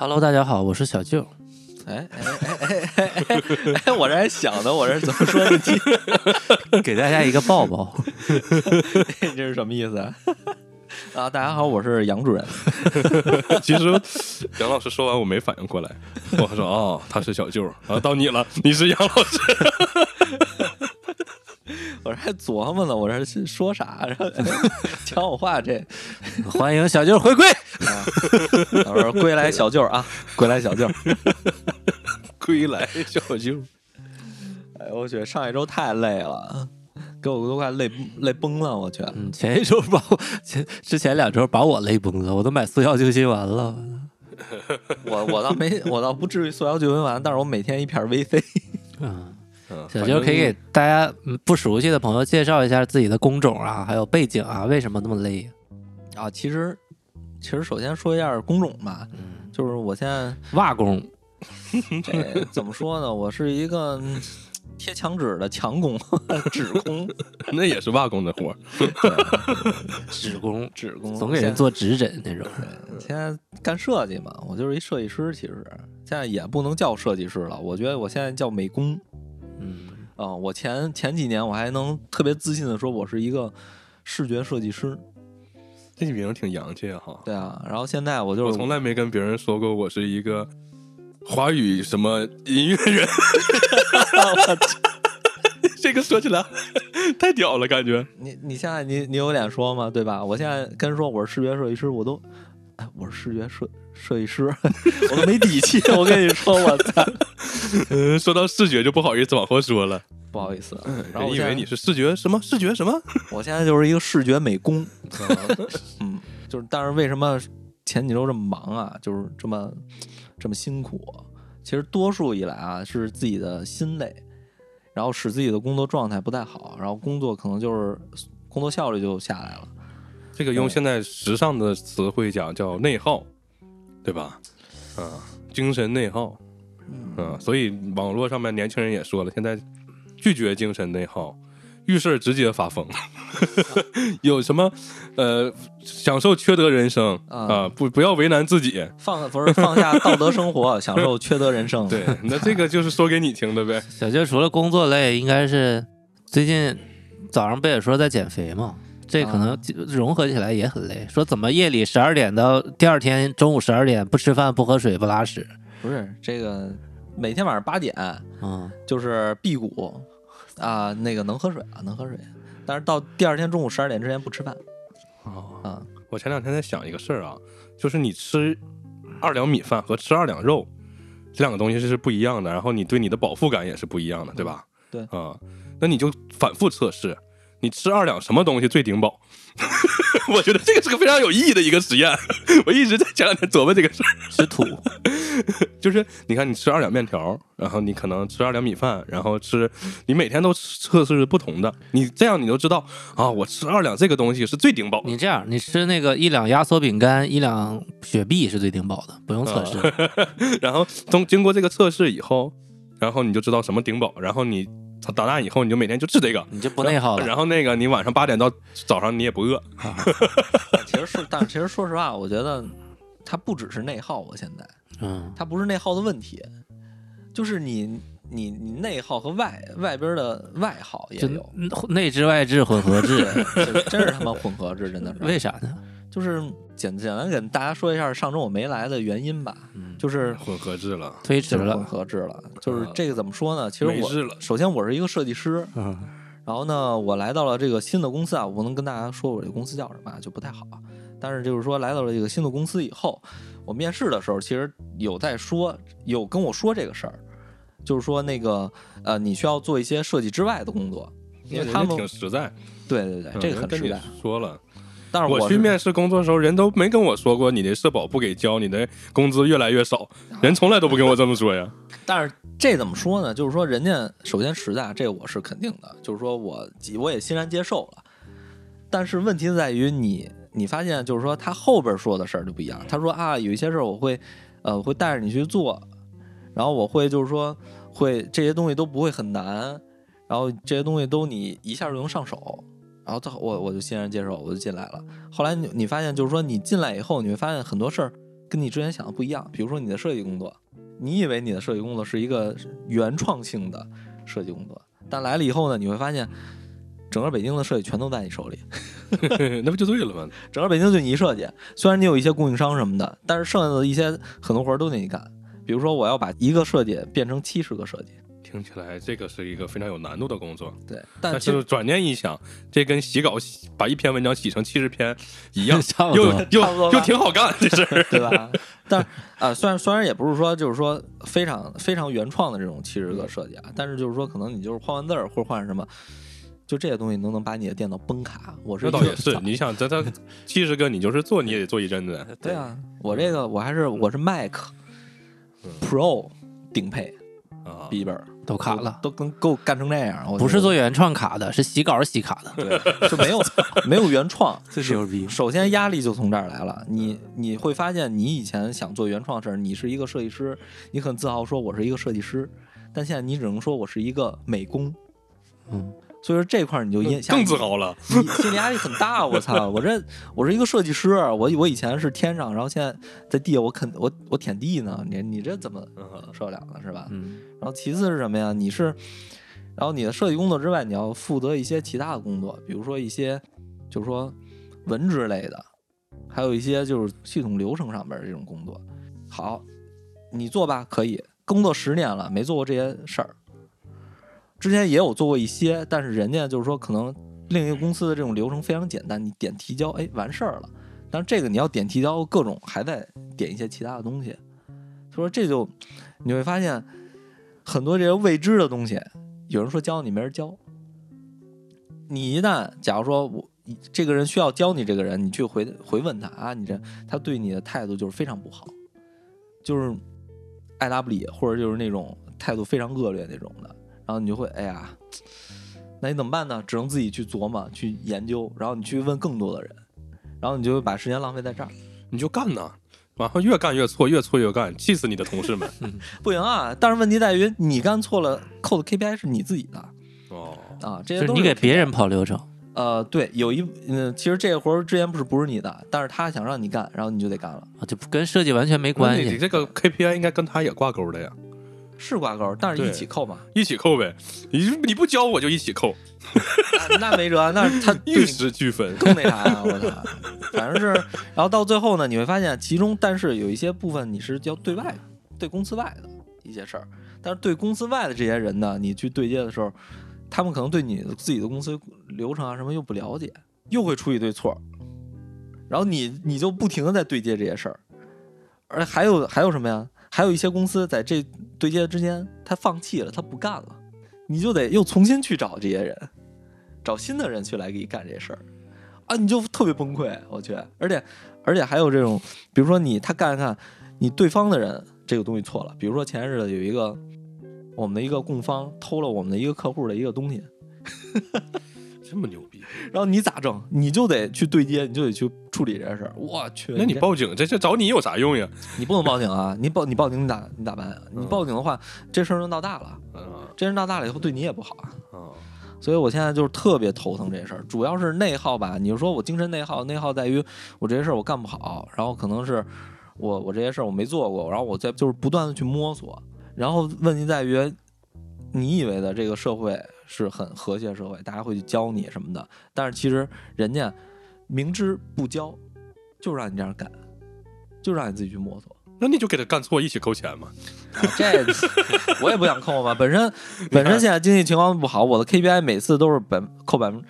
Hello，大家好，我是小舅。哎哎哎哎哎哎哎！我这还想呢，我这怎么说的题？给大家一个抱抱。这是什么意思啊？啊，大家好，我是杨主任。其实杨老师说完我没反应过来，我说哦，他是小舅，然后到你了，你是杨老师。我这还琢磨呢，我这是说啥？然后 抢我话这，欢迎小舅回归。我说归来小舅啊，归来小舅。归来小舅，哎，我去，上一周太累了，给我都快累累崩了，我去。嗯，前一周把我前之前两周把我累崩了，我都买速效救心丸了。我我倒没，我倒不至于速效救心丸，但是我每天一片 VC。嗯，嗯，小舅可以给大家嗯不熟悉的朋友介绍一下自己的工种啊，还有背景啊，为什么那么累？啊，其实其实首先说一下工种吧，嗯，就是我现在瓦工。这怎么说呢？我是一个嗯贴墙纸的墙工、纸工、那也是瓦工的活儿。纸工，纸工，总给人做指诊那种。现在干设计嘛，我就是一设计师，其实现在也不能叫设计师了，我觉得我现在叫美工。嗯，啊、我前前几年我还能特别自信的说我是一个视觉设计师，这名儿挺洋气啊哈。对啊，然后现在我就是我从来没跟别人说过我是一个华语什么音乐人。这个说起来太屌了，感觉。你你现在你你有脸说吗？对吧？我现在跟人说我是视觉设计师，我都，哎，我是视觉设设计师，我都没底气。我跟你说，我操，嗯，说到视觉就不好意思往后说了。不好意思。然后我以为你是视觉什么视觉什么？我现在就是一个视觉美工，嗯，就是但是为什么前几周这么忙啊？就是这么这么辛苦？其实多数以来啊是自己的心累，然后使自己的工作状态不太好，然后工作可能就是工作效率就下来了。这个用现在时尚的词汇讲叫内耗，对吧？啊，精神内耗，啊，所以网络上面年轻人也说了，现在拒绝精神内耗，遇事直接发疯。有什么呃，享受缺德人生啊啊，不不要为难自己。放不是放下道德生活，享受缺德人生。对，那这个就是说给你听的呗。小舅除了工作累，应该是最近早上不也说在减肥吗？这可能啊融合起来也很累。说怎么夜里十二点到第二天中午十二点不吃饭、不喝水、不拉屎？不是这个每天晚上八点嗯，就是辟谷啊，那个能喝水啊，能喝水，但是到第二天中午十二点之前不吃饭哦，啊。我前两天在想一个事儿啊，就是你吃二两米饭和吃二两肉，这两个东西是不一样的，然后你对你的饱腹感也是不一样的，对吧？对啊、那你就反复测试，你吃二两什么东西最顶饱？我觉得这个是个非常有意义的一个实验，我一直在前两天琢磨这个事儿。吃土。就是你看，你吃二两面条，然后你可能吃二两米饭，然后吃，你每天都测试不同的，你这样你就知道啊，我吃二两这个东西是最顶饱的。你这样，你吃那个一两压缩饼干、一两雪碧是最顶饱的，不用测试。然后从经过这个测试以后，然后你就知道什么顶饱，然后你长大以后你就每天就吃这个，你就不内耗了。然后那个你晚上八点到早上你也不饿，其实是，但其实说实话，我觉得它不只是内耗，我现在嗯，它不是内耗的问题，就是你你你内耗和外外边的外耗也有，内置外置混合制，这真是他妈混合制，真的是。为啥呢？就是简简单给大家说一下上周我没来的原因吧，嗯就是混合制了。推迟了混了。合制了。就是这个怎么说呢？其实我首先我是一个设计师，嗯然后呢，我来到了这个新的公司啊，我不能跟大家说我这个公司叫什么啊，就不太好。但是就是说，来到了这个新的公司以后，我面试的时候其实有在说，有跟我说这个事儿，就是说那个呃，你需要做一些设计之外的工作，因为他们挺实在，对对对，嗯这个很实在。说了，但是我去面试工作的时候，人都没跟我说过你的社保不给交，你的工资越来越少，人从来都不跟我这么说呀。但是这怎么说呢？就是说，人家首先实在，这个我是肯定的，就是说我我也欣然接受了。但是问题在于你，你发现就是说，他后边说的事儿就不一样。他说啊，有一些事儿我会，呃，会带着你去做，然后我会就是说，会这些东西都不会很难，然后这些东西都你一下就能上手，然后他我我就欣然接受，我就进来了。后来你你发现就是说，你进来以后，你会发现很多事儿跟你之前想的不一样，比如说你的设计工作。你以为你的设计工作是一个原创性的设计工作，但来了以后呢，你会发现，整个北京的设计全都在你手里 那不就对了吗？整个北京就你一设计。虽然你有一些供应商什么的，但是剩下的一些很多活儿都得你干。比如说，我要把一个设计变成七十个设计，听起来这个是一个非常有难度的工作，对。但但是转念一想，这跟洗稿把一篇文章洗成七十篇一样，又。又又挺好干，这事儿。对吧？但是啊、虽然虽然也不是说就是说非常非常原创的这种七十个设计啊，但是就是说可能你就是换换字儿或者换什么，就这些东西能能把你的电脑崩卡。我是这倒也是，你想，这这七十个你就是做，你也得做一阵子。对啊，我这个我还是我是 Mac 嗯 Pro 顶配啊，笔记本，都卡了，都跟够干成这样，我不是做原创卡的，是洗稿洗卡的，对，就没有没有原创。最牛逼。首先压力就从这儿来了，你你会发现，你以前想做原创的事儿，你是一个设计师，你很自豪说我是一个设计师，但现在你只能说我是一个美工，嗯，所以说这块儿你就因更自，豪了。你心理压力很大。我操，我这我是一个设计师，我我以前是天上，然后现在在地下，我肯我我舔地呢，你你这怎么嗯受得了呢？是吧？嗯，然后其次是什么呀？你是，然后你的设计工作之外，你要负责一些其他的工作，比如说一些，就是说文职类的，还有一些就是系统流程上边儿这种工作。好，你做吧，可以。工作十年了，没做过这些事儿。之前也有做过一些，但是人家就是说，可能另一个公司的这种流程非常简单，你点提交，哎，完事儿了。但是这个你要点提交，各种还在点一些其他的东西，所以说这就你会发现很多这些未知的东西，有人说教你，没人教。你一旦假如说我这个人需要教你这个人，你去回回问他啊，你这他对你的态度就是非常不好，就是爱答不理，或者就是那种态度非常恶劣那种的，然后你就会哎呀，那你怎么办呢？只能自己去琢磨、去研究，然后你去问更多的人，然后你就会把时间浪费在这儿。你就干呐，然后越干越错，越错越干，气死你的同事们。不行啊！但是问题在于，你干错了，扣的 KPI 是你自己的哦，啊，这些就是你给别人跑流程，呃，对，有一嗯，其实这个活儿之前不是不是你的，但是他想让你干，然后你就得干了，啊，就不跟设计完全没关系。你这个 KPI 应该跟他也挂钩的呀，是挂钩，但是一起扣嘛，一起扣呗。你你不教我就一起扣，那 那没辙，那他玉石俱焚。更那啥呀，我操！反正是，然后到最后呢，你会发现其中，但是有一些部分你是要对外的、对公司外的一些事儿，但是对公司外的这些人呢，你去对接的时候，他们可能对你自己的公司流程啊什么又不了解，又会出一堆错，然后你你就不停的在对接这些事儿，而还有还有什么呀？还有一些公司在这对接之间，他放弃了，他不干了，你就得又重新去找这些人，找新的人去来给你干这事儿。啊，你就特别崩溃，我去，而且而且还有这种，比如说你他干干，你对方的人这个东西错了，比如说前日子有一个我们的一个供方偷了我们的一个客户的一个东西，这么牛？然后你咋整？你就得去对接，你就得去处理这件事儿。我去，那你报警，这这找你有啥用呀？你不能报警啊！你报你报警你咋你咋办啊？你嗯报警的话，这事儿就闹大了，嗯这事儿闹大了以后对你也不好啊。啊，所以我现在就是特别头疼这事儿，主要是内耗吧。你就说我精神内耗，内耗在于我这些事儿我干不好，然后可能是我我这些事儿我没做过，然后我在就是不断的去摸索，然后问题在于，你以为的这个社会是很和谐社会，大家会去教你什么的，但是其实人家明知不教，就让你这样干，就让你自己去摸索。那你就给他干错，一起扣钱嘛。啊这我也不想扣嘛。本身 本身现在经济情况不好，我的 KPI 每次都是本扣百分，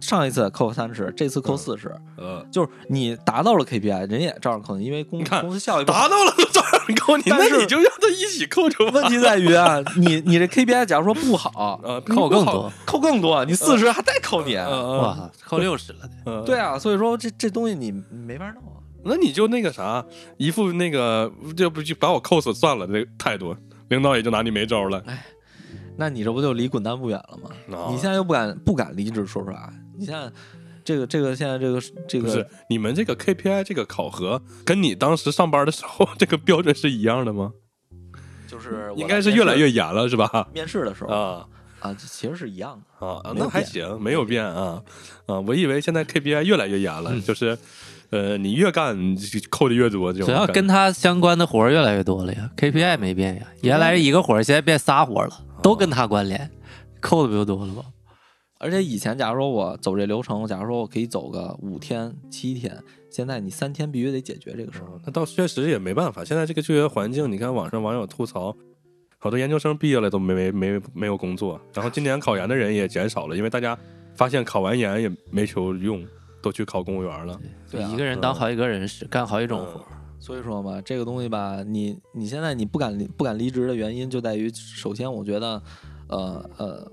上一次扣三十，这次扣四十，呃，就是你达到了 KPI，人也照样扣你，因为公公司效益达到了都照样扣你，但是那你就让他一起扣成问题在于啊，你你这 KPI 假如说不好，呃，扣更多，扣更多，你四十还再扣你。哇，扣六十了对啊，所以说这这东西你没法弄啊。那你就那个啥，一副那个这不就把我扣死算了的态度，领导也就拿你没招了。哎那你这不就离滚蛋不远了吗？啊你现在又不敢不敢离职，说实话，你现在这个这个现在这个这不是个你们这个 KPI 这个考核，跟你当时上班的时候 这个标准是一样的吗？就是应该是越来越严了，是吧？面试的时候啊啊，其实是一样的。啊，那还行，没有变啊啊！我以为现在 KPI 越来越严了，就是呃，你越干你扣的越多，这种主要跟他相关的活儿越来越多了呀，KPI 没变呀，原来一个活儿，现在变仨活儿了，都跟他关联，扣的不就多了吗？而且以前假如说我走这流程，假如说我可以走个五天七天，现在你三天必须得解决这个事儿。那倒确实也没办法，现在这个就业环境，你看网上网友吐槽，好多研究生毕业了都没没没没有工作，然后今年考研的人也减少了，因为大家发现考完研也没求用，都去考公务员了。对啊一个人当好几个人使，干好几种活儿。所以说嘛，这个东西吧，你你现在你不敢离不敢离职的原因就在于，首先我觉得，呃呃，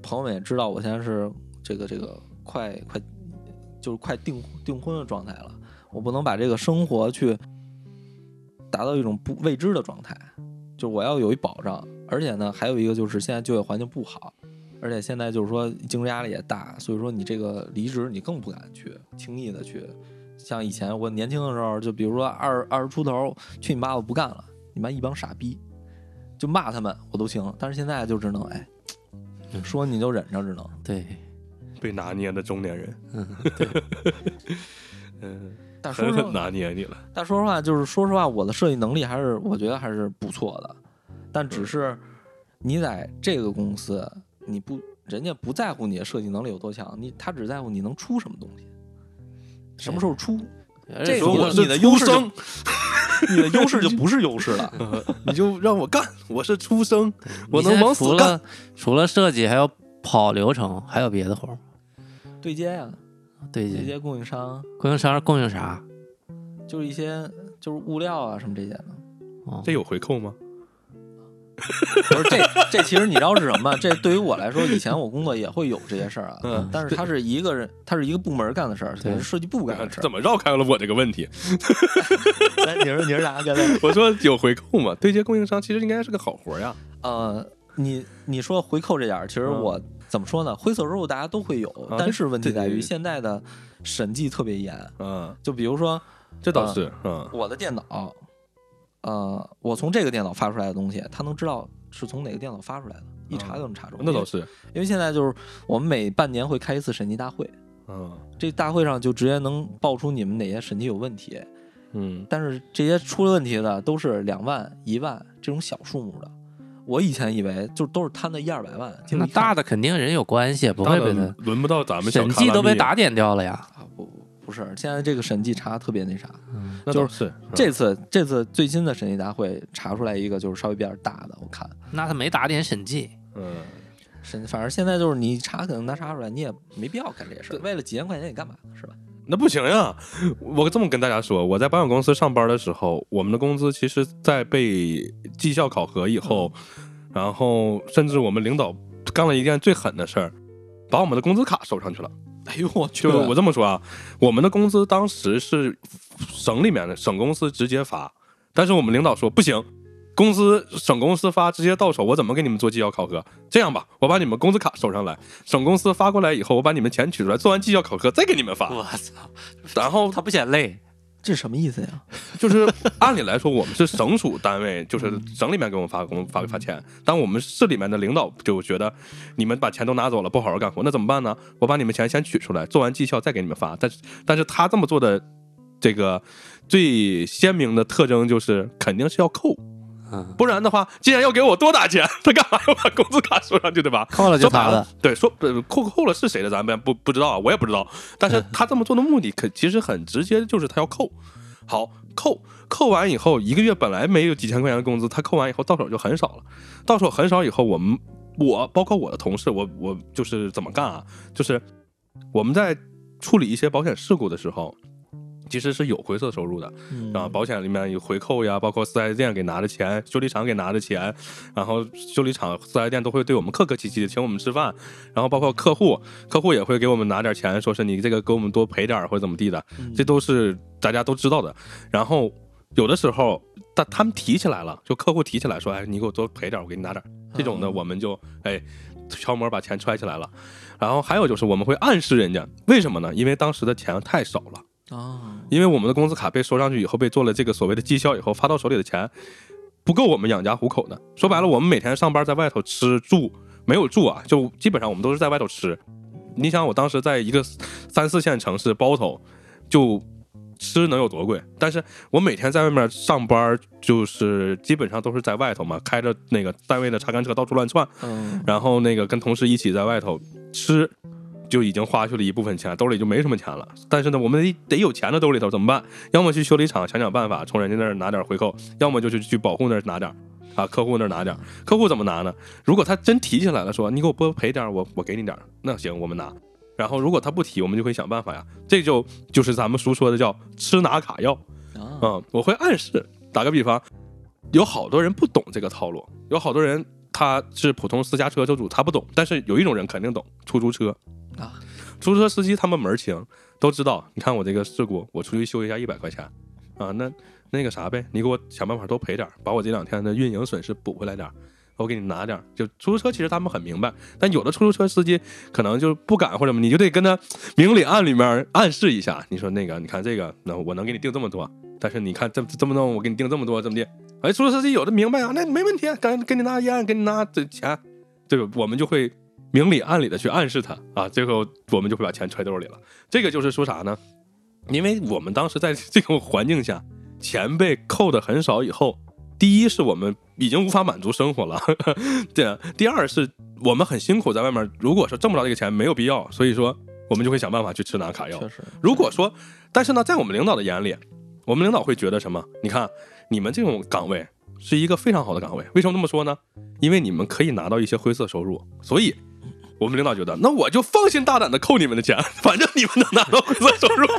朋友们也知道我现在是这个这个快快就是快订订婚的状态了，我不能把这个生活去达到一种不未知的状态，就是我要有一保障，而且呢，还有一个就是现在就业环境不好。而且现在就是说竞争压力也大，所以说你这个离职你更不敢去轻易的去，像以前我年轻的时候，就比如说二二十出头，去你妈我不干了，你妈一帮傻逼，就骂他们我都行。但是现在就只能哎，说你就忍着，只能。对，被拿捏的中年人，嗯，嗯，但说实话，狠狠拿捏你了。但说实话，就是说实话，我的设计能力还是我觉得还是不错的，但只是你在这个公司，你不人家不在乎你的设计能力有多强，你他只在乎你能出什么东西，什么时候出。这个说我是你的优势你的优势就不是优势了。你就让我干，我是出生，我能往死干除了。除了设计，还有跑流程，还有别的活？对接呀、对接对接供应商，供应商供应啥？就是一些就是物料啊什么这些的。哦这有回扣吗？不是这这其实你知道是什么吗？这对于我来说，以前我工作也会有这些事儿啊。嗯但是它是一个人，它是一个部门干的事儿，对是设计部干的事儿怎。么绕开了我这个问题？来，你说你是啥？刚才我说有回扣嘛？对接供应商其实应该是个好活呀。呃，你你说回扣这点儿，其实嗯我怎么说呢？灰色收入大家都会有，啊但是问题在于现在的审计特别严。嗯，就比如说这倒是，嗯，我的电脑，呃，我从这个电脑发出来的东西，他能知道是从哪个电脑发出来的，一查就能查出来。那倒是，因为现在就是我们每半年会开一次审计大会，嗯这大会上就直接能爆出你们哪些审计有问题，嗯，但是这些出了问题的都是两万、一万这种小数目的。我以前以为就都是贪的一二百万，那大的肯定人有关系，不会被他轮不到咱们审计都被打点掉了呀。啊不不不是，现在这个审计查特别那啥。那就是这次这次最新的审计大会查出来一个就是稍微比较大的，我看那他没打点审计，嗯，审反正现在就是你查可能能查出来，你也没必要干这些事儿，为了几千块钱你干嘛？是吧？那不行呀！我这么跟大家说，我在保险公司上班的时候，我们的工资其实，在被绩效考核以后，然后甚至我们领导干了一件最狠的事儿，把我们的工资卡收上去了。哎呦我去！就我这么说啊，我们的工资当时是省里面的省公司直接发，但是我们领导说不行，工资省公司发直接到手，我怎么给你们做绩效考核？这样吧，我把你们工资卡收上来，省公司发过来以后，我把你们钱取出来，做完绩效考核再给你们发。我操，然后他不嫌累，这什么意思呀？就是按理来说，我们是省属单位，就是省里面给我们发工发发钱，但我们市里面的领导就觉得你们把钱都拿走了，不好好干活，那怎么办呢？我把你们钱先取出来，做完绩效再给你们发。但是，但是他这么做的这个最鲜明的特征就是肯定是要扣，嗯，不然的话，既然要给我多打钱，他干嘛要把工资卡收上去，对吧？扣了就说白了他的，，对，说呃扣扣了是谁的，咱们不不知道啊，我也不知道。但是他这么做的目的，可其实很直接，就是他要扣。好扣扣完以后，一个月本来没有几千块钱的工资，他扣完以后到手就很少了，到手很少以后，我们我包括我的同事，我我就是怎么干啊？就是我们在处理一些保险事故的时候。其实是有灰色收入的，嗯啊，保险里面有回扣呀，包括四 S 店给拿的钱，修理厂给拿的钱，然后修理厂、四 S 店都会对我们客客气气的请我们吃饭，然后包括客户，客户也会给我们拿点钱，说是你这个给我们多赔点或者怎么地的，这都是大家都知道的。然后有的时候，但他们提起来了，就客户提起来说，哎，你给我多赔点，我给你拿点，这种的嗯我们就哎敲门把钱揣起来了。然后还有就是我们会暗示人家，为什么呢？因为当时的钱太少了。啊，因为我们的工资卡被收上去以后，被做了这个所谓的绩效以后，发到手里的钱不够我们养家糊口的。说白了，我们每天上班在外头吃住，没有住啊，就基本上我们都是在外头吃。你想，我当时在一个三四线城市包头，就吃能有多贵？但是我每天在外面上班，就是基本上都是在外头嘛，开着那个单位的查干车到处乱窜，嗯，然后那个跟同事一起在外头吃，就已经花去了一部分钱，兜里就没什么钱了。但是呢，我们得有钱的兜里头怎么办？要么去修理厂想想办法，从人家那儿拿点回扣；要么就是去保护那儿拿点，啊，客户那儿拿点。客户怎么拿呢？如果他真提起来了，说你给我多赔点儿，我我给你点儿，那行，我们拿。然后如果他不提，我们就会想办法呀。这就就是咱们俗说的叫吃拿卡要。啊，嗯，我会暗示，打个比方，有好多人不懂这个套路，有好多人他是普通私家车车主，他不懂，但是有一种人肯定懂，出租车，出租车司机他们门儿清，都知道。你看我这个事故，我出去修一下一百块钱啊，那那个啥呗，你给我想办法多赔点儿，把我这两天的运营损失补回来点儿。我给你拿点儿，就出租车其实他们很明白，但有的出租车司机可能就不敢或者什么，你就得跟他明里暗里面暗示一下。你说那个，你看这个，那我能给你定这么多，但是你看这这么弄，我给你定这么多，这么的。哎，出租车司机有的明白啊，那没问题，赶给你拿烟，给你拿这钱，这个我们就会明里暗里的去暗示他啊，最后我们就会把钱揣兜里了。这个就是说啥呢？因为我们当时在这种环境下，钱被扣的很少以后，第一是我们已经无法满足生活了，对，第二是我们很辛苦在外面，如果说挣不着这个钱，没有必要，所以说我们就会想办法去吃拿卡要。如果说，但是呢，在我们领导的眼里，我们领导会觉得什么？你看，你们这种岗位是一个非常好的岗位，为什么这么说呢？因为你们可以拿到一些灰色收入，所以我们领导觉得，那我就放心大胆的扣你们的钱，反正你们能拿到灰色收入。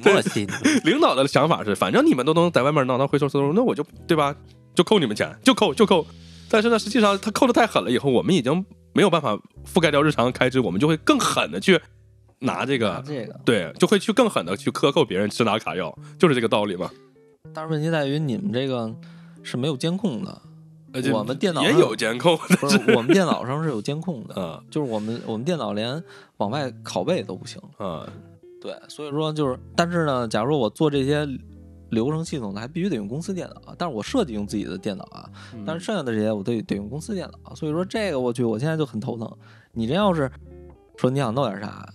挺默契，领导的想法是，反正你们都能在外面拿到灰色收入，那我就对吧？就扣你们钱，就扣就扣。但是呢，实际上他扣的太狠了，以后我们已经没有办法覆盖掉日常开支，我们就会更狠的去拿这个，这个，对，就会去更狠的去克扣别人吃拿卡要，就是这个道理嘛。但是问题在于你们这个是没有监控的，我们电脑也上有监控，不是我们电脑上是有监控的，啊就是我们我们电脑连往外拷贝都不行。嗯，对，所以说就是，但是呢，假如我做这些流程系统的，还必须得用公司电脑，但是我设计用自己的电脑啊，嗯但是剩下的这些我得得用公司电脑，所以说这个我去，我现在就很头疼。你这要是说你想弄点啥，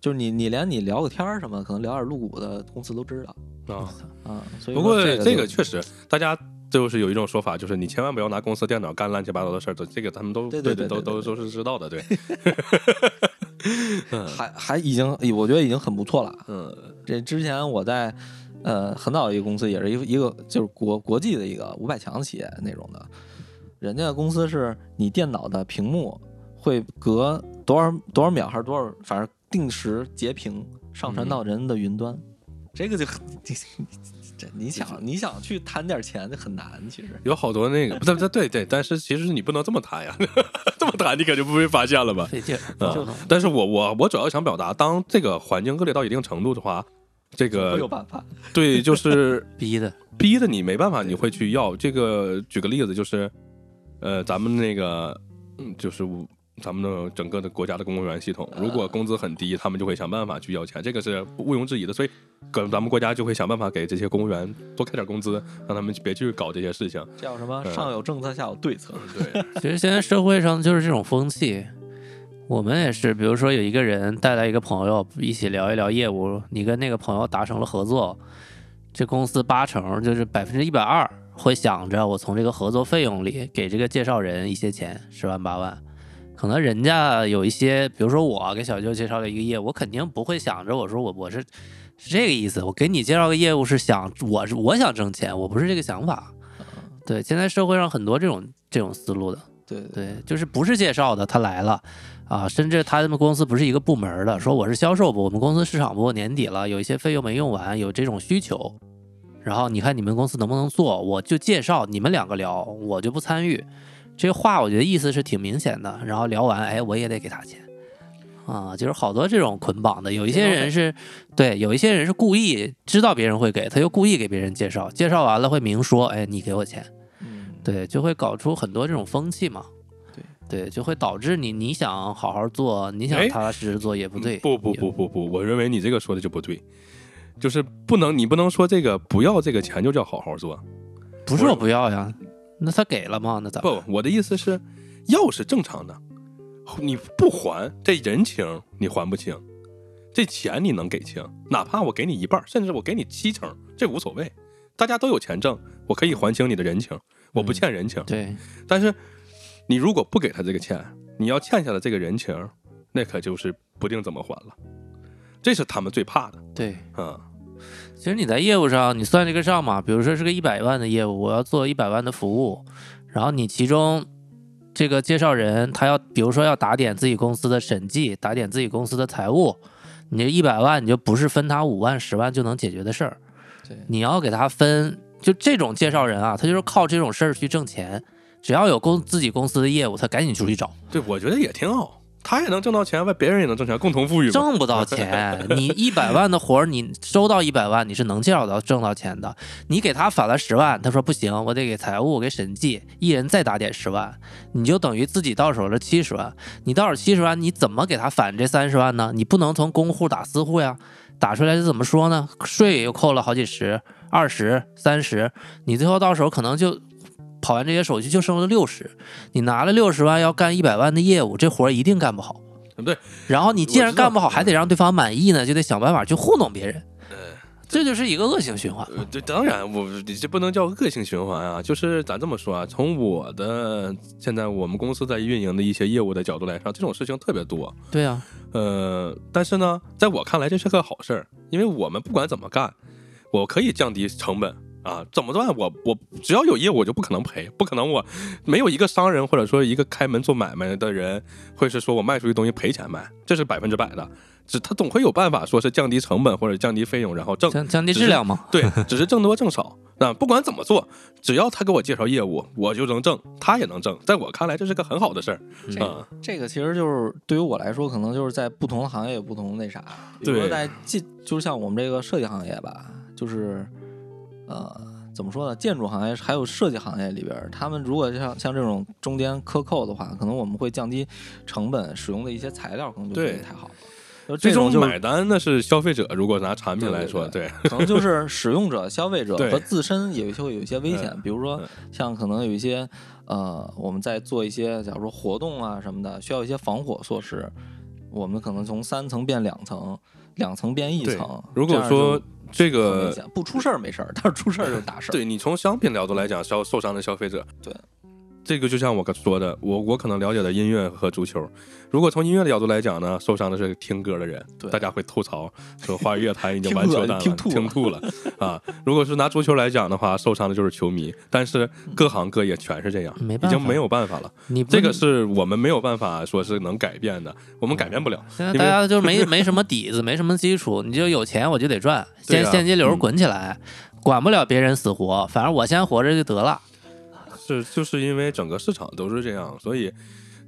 就是你你连你聊个天儿什么，可能聊点露骨的，公司都知道啊。啊。所以不过说这个确实，大家就是有一种说法，就是你千万不要拿公司电脑干乱七八糟的事儿，这这个他们都对对对对对对都都都是知道的，对。嗯 还还已经，我觉得已经很不错了。嗯这之前我在呃很早一个公司，也是一个一个就是国国际的一个五百强企业那种的，人家的公司是你电脑的屏幕会隔多少多少秒还是多少，反正定时截屏上传到人的云端，这个就很这这你想你想去贪点钱就很难，其实有好多那个不对不对对对，但是其实你不能这么谈呀，这么谈你可就不被发现了吧？费劲儿。啊但是我我我主要想表达，当这个环境恶劣到一定程度的话，这个会有办法。对就是 逼的，逼的你没办法，你会去要。这个举个例子，就是呃，咱们那个嗯，就是咱们的整个的国家的公务员系统，如果工资很低，他们就会想办法去要钱，这个是毋庸置疑的。所以，跟咱们国家就会想办法给这些公务员多开点工资，让他们别去搞这些事情。叫什么？嗯上有政策，下有对策。对，其实现在社会上就是这种风气。我们也是，比如说有一个人带来一个朋友，一起聊一聊业务，你跟那个朋友达成了合作，这公司八成就是百分之一百二会想着我从这个合作费用里给这个介绍人一些钱，十万八万。可能人家有一些，比如说我给小舅介绍了一个业务，我肯定不会想着我说我我是是这个意思。我给你介绍个业务是想我是我想挣钱，我不是这个想法。对，现在社会上很多这种这种思路的，对对对，就是不是介绍的，他来了啊，甚至他们公司不是一个部门的，说我是销售部，我们公司市场部年底了，有一些费用没用完，有这种需求，然后你看你们公司能不能做，我就介绍你们两个聊，我就不参与。这话我觉得意思是挺明显的，然后聊完，哎，我也得给他钱。啊，就是好多这种捆绑的，有一些人是对，有一些人是故意知道别人会给，他又故意给别人介绍，介绍完了会明说，哎，你给我钱，嗯，对，就会搞出很多这种风气嘛。对对，就会导致你你想好好做，你想哎踏踏实实做也不对。不不不不不，我认为你这个说的就不对，就是不能你不能说这个不要这个钱就叫好好做。不是我不要呀，那他给了吗？那咋办？不，我的意思是，要是正常的，你不还这人情你还不清，这钱你能给清，哪怕我给你一半，甚至我给你七成，这无所谓，大家都有钱挣，我可以还清你的人情，我不欠人情。对，但是你如果不给他这个钱，你要欠下的这个人情，那可就是不定怎么还了，这是他们最怕的。对，嗯，其实你在业务上，你算这个账嘛，比如说是个一百万的业务，我要做一百万的服务，然后你其中这个介绍人他要，比如说要打点自己公司的审计，打点自己公司的财务，你这一百万你就不是分他五万、十万就能解决的事儿，对，你要给他分，就这种介绍人啊，他就是靠这种事儿去挣钱，只要有公自己公司的业务，他赶紧出去找。对，我觉得也挺好，他也能挣到钱，外别人也能挣钱，共同富裕。挣不到钱，你 一百万的活儿，你收到一百万，你是能介绍到挣到钱的。你给他返了十万，他说不行，我得给财务给审计，一人再打点十万，你就等于自己到手了七十万。你到手七十万，你怎么给他返这三十万呢？你不能从公户打私户呀，打出来是怎么说呢？税又扣了好几十、二十、三十，你最后到手可能就。跑完这些手续就剩了六十，你拿了六十万要干一百万的业务，这活儿一定干不好。对，然后你既然干不好，还得让对方满意呢，就得想办法去糊弄别人。呃这就是一个恶性循环。当然，我你这不能叫恶性循环啊。就是咱这么说啊，从我的现在我们公司在运营的一些业务的角度来说，这种事情特别多。对啊，呃，但是呢，在我看来这是个好事儿，因为我们不管怎么干，我可以降低成本啊，怎么办？我我只要有业务，我就不可能赔，不可能我没有一个商人或者说一个开门做买卖的人会是说我卖出去东西赔钱卖，这是百分之百的。只他总会有办法说是降低成本或者降低费用，然后挣降降低质量嘛。对，只是挣多挣少。那不管怎么做，只要他给我介绍业务，我就能挣，他也能挣。在我看来，这是个很好的事儿。嗯啊、这个其实就是对于我来说，可能就是在不同的行业有不同的那啥。比如说对在进，就是像我们这个设计行业吧，就是呃，怎么说呢？建筑行业还有设计行业里边，他们如果像像这种中间克扣的话，可能我们会降低成本，使用的一些材料可能就不会太好了。最终这种就是买单那是消费者。如果拿产品来说，对对可能就是使用者、消费者和自身有一些会有一些危险，嗯比如说嗯像可能有一些呃，我们在做一些假如说活动啊什么的，需要一些防火措施，我们可能从三层变两层，两层变一层。如果说这个不出事儿没事儿，但是出事儿就是大事儿。对你从商品角度来讲，消受伤的消费者，对，这个就像我刚说的，我我可能了解的音乐和足球，如果从音乐的角度来讲呢，受伤的是听歌的人，大家会吐槽说华语乐坛已经完球蛋了，听吐了。听吐了。啊。如果是拿足球来讲的话，受伤的就是球迷，但是各行各业全是这样，已经没有办法了。你这个是我们没有办法说是能改变的，我们改变不了。现在大家就没 没什么底子，没什么基础，你就有钱我就得赚，现啊。现金流嗯。滚起来，管不了别人死活，反正我先活着就得了。是就是因为整个市场都是这样，所以，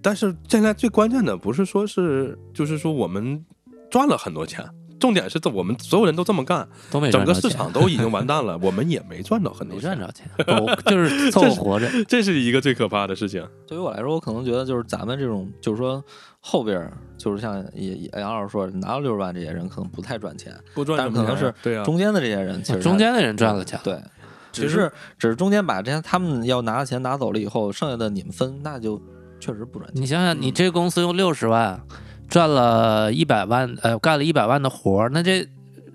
但是现在最关键的不是说是，就是说我们赚了很多钱，重点是这我们所有人都这么干，都没整个市场都已经完蛋了，我们也没赚到很多钱，没赚着钱，狗就是凑合活着。这是一个最可怕的事情。对于我来说，我可能觉得就是咱们这种，就是说后边儿，就是像也也杨老师说，拿到六十万这些人可能不太赚钱，不赚钱可能是对啊，中间的这些人其实中间的人赚了钱，对，只是只是中间把这些他们要拿的钱拿走了以后，剩下的你们分，那就确实不赚钱。你想想，你这个公司用六十万赚了一百万，呃，干了一百万的活儿，那这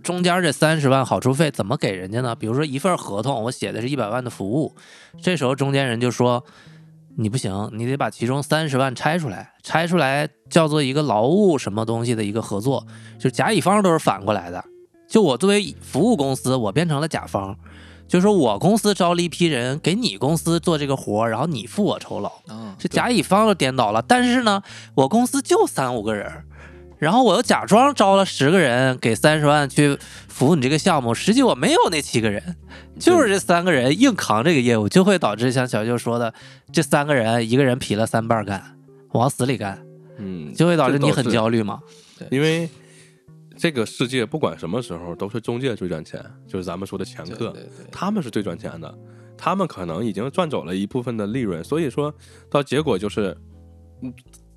中间这三十万好处费怎么给人家呢？比如说一份合同，我写的是一百万的服务，这时候中间人就说。你不行，你得把其中三十万拆出来，拆出来叫做一个劳务什么东西的一个合作，就是甲乙方都是反过来的，就我作为服务公司，我变成了甲方，就是说我公司招了一批人给你公司做这个活儿，然后你付我酬劳，啊，这甲乙方都颠倒了。但是呢，我公司就三五个人，然后我又假装招了十个人给三十万去服务你这个项目，实际我没有那七个人，就是这三个人硬扛这个业务，就会导致像小舅说的，这三个人一个人劈了三半儿干，往死里干，嗯，就会导致你很焦虑嘛。因为这个世界不管什么时候都是中介最赚钱，就是咱们说的掮客，对对对，他们是最赚钱的，他们可能已经赚走了一部分的利润，所以说到结果就是，嗯，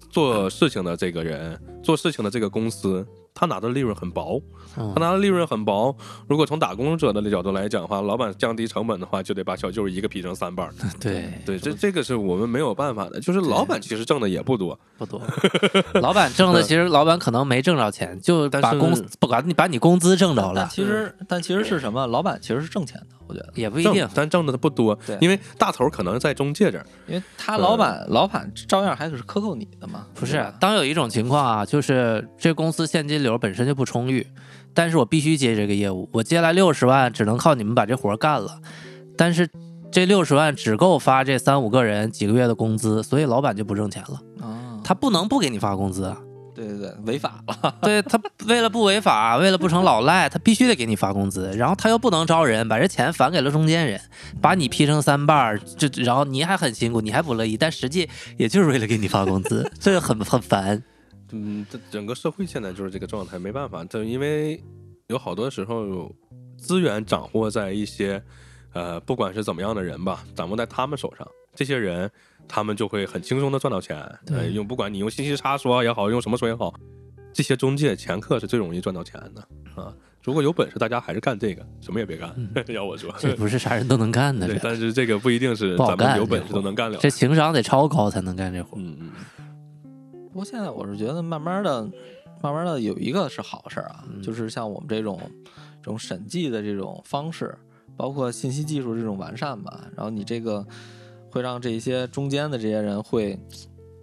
做事情的这个人，做事情的这个公司，他拿的利润很薄，嗯他拿的利润很薄。如果从打工者的角度来讲的话，老板降低成本的话，就得把小舅一个劈成三半儿。对，对，这这个是我们没有办法的，就是老板其实挣的也不多，不多。老板挣的其实老板可能没挣着钱，就但是把工不管你把你工资挣着但了，其实但其实是什么？老板其实是挣钱的，我觉得，也不一定。但挣的不多对，因为大头可能在中介这儿，因为他老板老板照样还是克扣你的嘛，不是，当有一种情况啊，就是这公司现金流本身就不充裕，但是我必须接这个业务，我接来六十万，只能靠你们把这活儿干了，但是这六十万只够发这三五个人几个月的工资，所以老板就不挣钱了，啊，他不能不给你发工资啊。对对对，违法了，对他为了不违法，为了不成老赖，他必须得给你发工资，然后他又不能招人，把这钱返给了中间人，把你劈成三半儿，就然后你还很辛苦，你还不乐意，但实际也就是为了给你发工资，这个很很烦。嗯，这整个社会现在就是这个状态，没办法，就因为有好多时候资源掌握在一些呃，不管是怎么样的人吧，掌握在他们手上，这些人他们就会很轻松的赚到钱。对呃，用不管你用信息差说也好，用什么说也好，这些中介掮客是最容易赚到钱的啊。如果有本事，大家还是干这个，什么也别干。要我说，这不是啥人都能干的，对，但是这个不一定是咱们有本事都能干了。这情商得超高才能干这活。嗯嗯，不过现在我是觉得慢慢的，慢慢的有一个是好事儿啊，嗯就是像我们这种这种审计的这种方式，包括信息技术这种完善吧，然后你这个会让这些中间的这些人会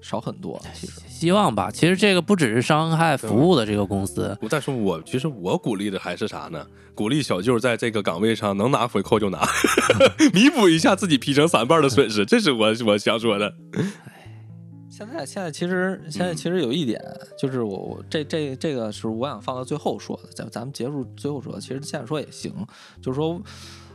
少很多。其实，希望吧，其实这个不只是伤害服务的这个公司，我但是我其实我鼓励的还是啥呢？鼓励小舅在这个岗位上能拿回扣就拿，弥补一下自己劈成三半的损失，这是我我想说的。现在现在其实现在其实有一点，就是我我这这这个是我想放到最后说的，咱咱们结束最后说，其实现在说也行，就是说，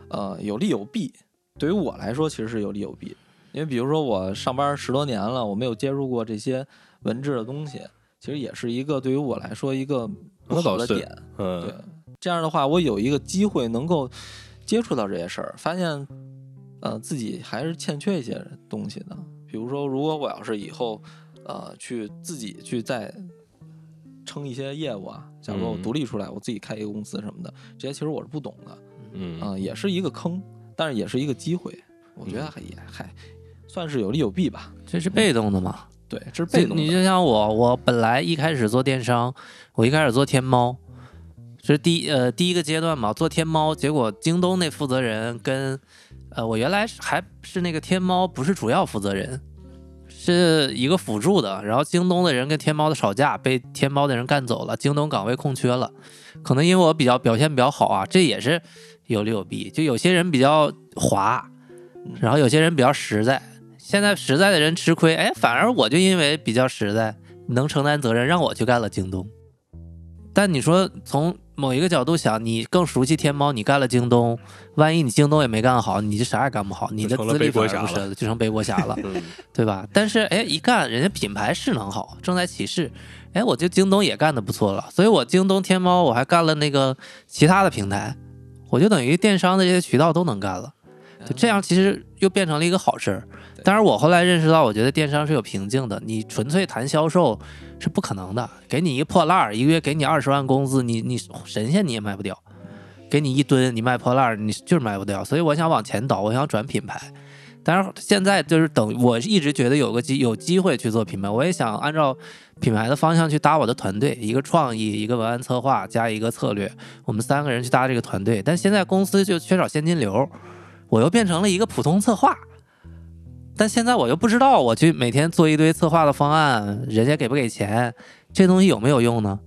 呃，有利有弊。对于我来说，其实是有利有弊，因为比如说我上班十多年了，我没有接触过这些文字的东西，其实也是一个对于我来说一个不好的点。对嗯，，这样的话，我有一个机会能够接触到这些事儿，发现，呃，自己还是欠缺一些东西的。比如说，如果我要是以后，呃，去自己去再撑一些业务啊，假如说我嗯独立出来，我自己开一个公司什么的，这些其实我是不懂的，嗯啊、也是一个坑，但是也是一个机会。我觉得还也还算是有利有弊吧。这是被动的嘛。对，这是被动的。你就像我，我本来一开始做电商，我一开始做天猫，这是第一呃第一个阶段嘛，做天猫，结果京东那负责人跟呃我原来还是那个天猫不是主要负责人，是一个辅助的，然后京东的人跟天猫的吵架，被天猫的人干走了，京东岗位空缺了，可能因为我比较表现比较好啊，这也是有利有弊，就有些人比较滑，然后有些人比较实在。现在实在的人吃亏，哎，反而我就因为比较实在，能承担责任，让我去干了京东。但你说从某一个角度想，你更熟悉天猫，你干了京东，万一你京东也没干好，你就啥也干不好，你的资历不是了，就成背锅侠了，嗯对吧？但是哎，一干人家品牌势能好，正在起势，哎，我就京东也干得不错了，所以我京东、天猫我还干了那个其他的平台，我就等于电商的这些渠道都能干了。就这样，其实又变成了一个好事儿。当然，我后来认识到，我觉得电商是有瓶颈的。你纯粹谈销售是不可能的。给你一个破烂儿，一个月给你二十万工资，你你神仙你也卖不掉。给你一吨，你卖破烂儿，你就是卖不掉。所以我想往前倒，我想转品牌。当然，现在就是等我一直觉得有个机有机会去做品牌，我也想按照品牌的方向去搭我的团队，一个创意，一个文案策划，加一个策略，我们三个人去搭这个团队。但现在公司就缺少现金流，我又变成了一个普通策划。但现在我又不知道，我去每天做一堆策划的方案，人家给不给钱，这东西有没有用呢？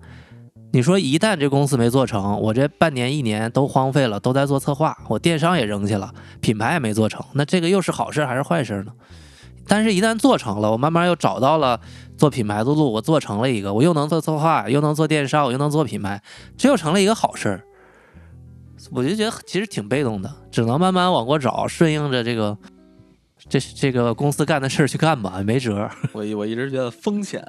你说一旦这公司没做成，我这半年一年都荒废了，都在做策划，我电商也扔去了，品牌也没做成，那这个又是好事还是坏事呢？但是，一旦做成了，我慢慢又找到了做品牌的路，我做成了一个，我又能做策划，又能做电商，我又能做品牌，这又成了一个好事。我就觉得其实挺被动的，只能慢慢往过找，顺应着这个这这个公司干的事儿去干吧，没辙。我我一直觉得风险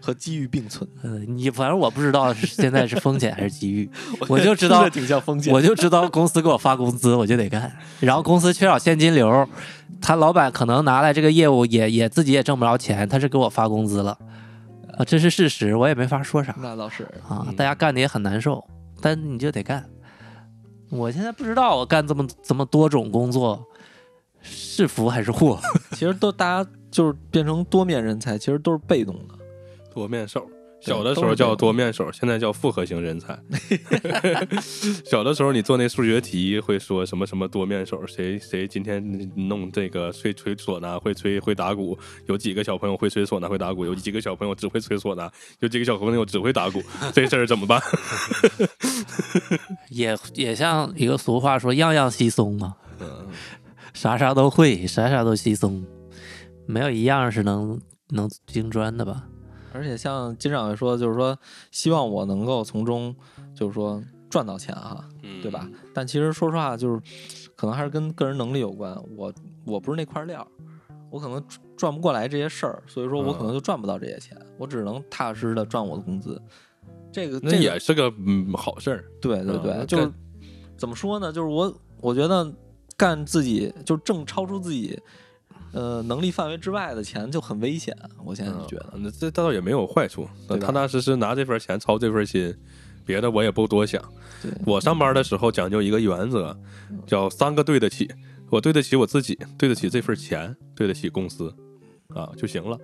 和机遇并存，嗯，你反正我不知道是现在是风险还是机遇，我就知道挺像风险。我就知道公司给我发工资，我就得干。然后公司缺少现金流，他老板可能拿来这个业务也也自己也挣不着钱，他是给我发工资了，啊，这是事实，我也没法说啥那倒是，啊。嗯大家干的也很难受，但你就得干。我现在不知道我干这么这么多种工作是福还是祸。其实都大家就是变成多面人才，其实都是被动的。多面手。对小的时候叫多面手，现在叫复合型人才。小的时候你做那数学题会说什么什么多面手，谁谁今天弄这个吹吹唢呐会吹会打鼓，有几个小朋友会吹唢呐会打鼓，有几个小朋友只会吹唢呐，有几个小朋友只会打鼓，这事儿怎么办？也也像一个俗话说“样样稀松”嘛，嗯，啥啥都会，啥啥都稀松，没有一样是能能精专的吧？而且像金掌柜说，就是说希望我能够从中就是说赚到钱哈，对吧？但其实说实话，就是可能还是跟个人能力有关。我我不是那块料，我可能赚不过来这些事儿，所以说我可能就赚不到这些钱，我只能踏踏实实的赚我的工资。这个那这个也是个嗯好事儿。对对对，嗯就是怎么说呢？就是我我觉得干自己就是挣超出自己呃能力范围之外的钱就很危险。我现在就觉得，嗯那这倒也没有坏处，踏踏实实拿这份钱操这份心，别的我也不多想。我上班的时候讲究一个原则，叫三个对得起，我对得起我自己，对得起这份钱，对得起公司，啊就行了。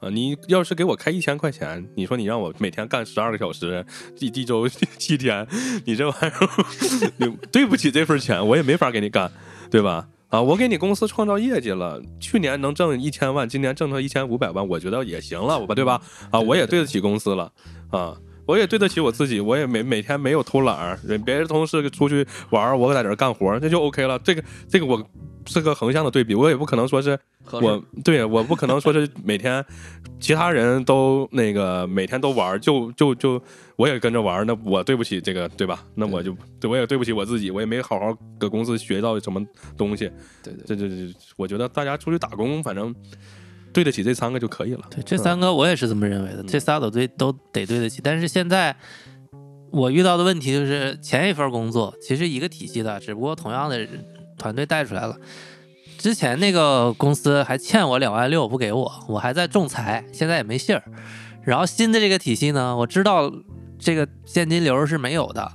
啊，你要是给我开一千块钱，你说你让我每天干十二个小时，一一周七天，你这玩意儿，你对不起这份钱，我也没法给你干，对吧？啊，我给你公司创造业绩了，去年能挣一千万，今年挣到一千五百万，我觉得也行了，吧，对吧？啊，我也对得起公司了，啊，我也对得起我自己，我也每每天没有偷懒儿，人别的同事出去玩儿，我在这儿干活儿，这就 OK 了。这个这个我是个横向的对比，我也不可能说是我对我不可能说是每天其他人都那个每天都玩，就就就我也跟着玩，那我对不起这个对吧？那我就对我也对不起我自己，我也没好好搁公司学到什么东西。对对这这这，我觉得大家出去打工，反正对得起这三个就可以了。对，这三个我也是这么认为的，这仨都对都得对得起。但是现在我遇到的问题就是，前一份工作其实一个体系的，只不过同样的人团队带出来了。之前那个公司还欠我两万六不给我，我还在仲裁，现在也没信儿。然后新的这个体系呢，我知道这个现金流是没有的。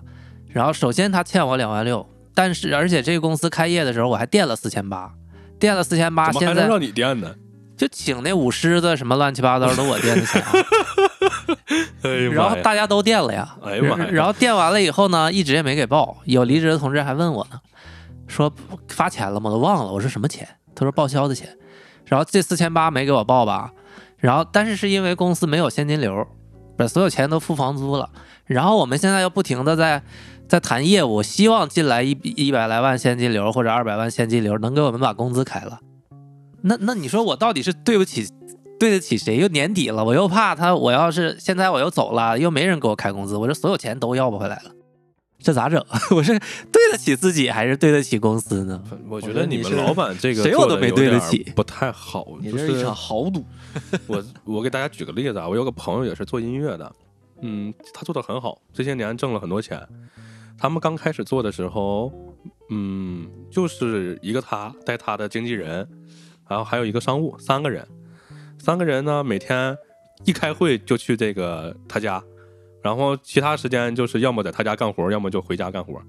然后首先他欠我两万六，但是而且这个公司开业的时候我还垫了四千八，垫了四千八，现在怎么还让你垫呢？就请那舞狮子什么乱七八糟的我垫的钱 然后！大家都垫了呀，哎呀妈呀然后垫完了以后呢，一直也没给报，有离职的同志还问我呢，说发钱了吗？我都忘了，我说什么钱？他说报销的钱，然后这四千八没给我报吧，然后但是是因为公司没有现金流，把所有钱都付房租了，然后我们现在又不停的在。在谈业务，希望进来一一百来万现金流或者二百万现金流，能给我们把工资开了。那那你说我到底是对不起对得起谁？又年底了，我又怕他，我要是现在我又走了，又没人给我开工资，我这所有钱都要不回来了，这咋整？我是对得起自己还是对得起公司呢？我觉觉得你们老板这个谁我都没对得起不太好。你这是一场豪赌。我我给大家举个例子啊，我有个朋友也是做音乐的，嗯，他做的很好，这些年挣了很多钱。他们刚开始做的时候，嗯，就是一个他带他的经纪人，然后还有一个商务，三个人。三个人呢，每天一开会就去这个他家，然后其他时间就是要么在他家干活，要么就回家干活，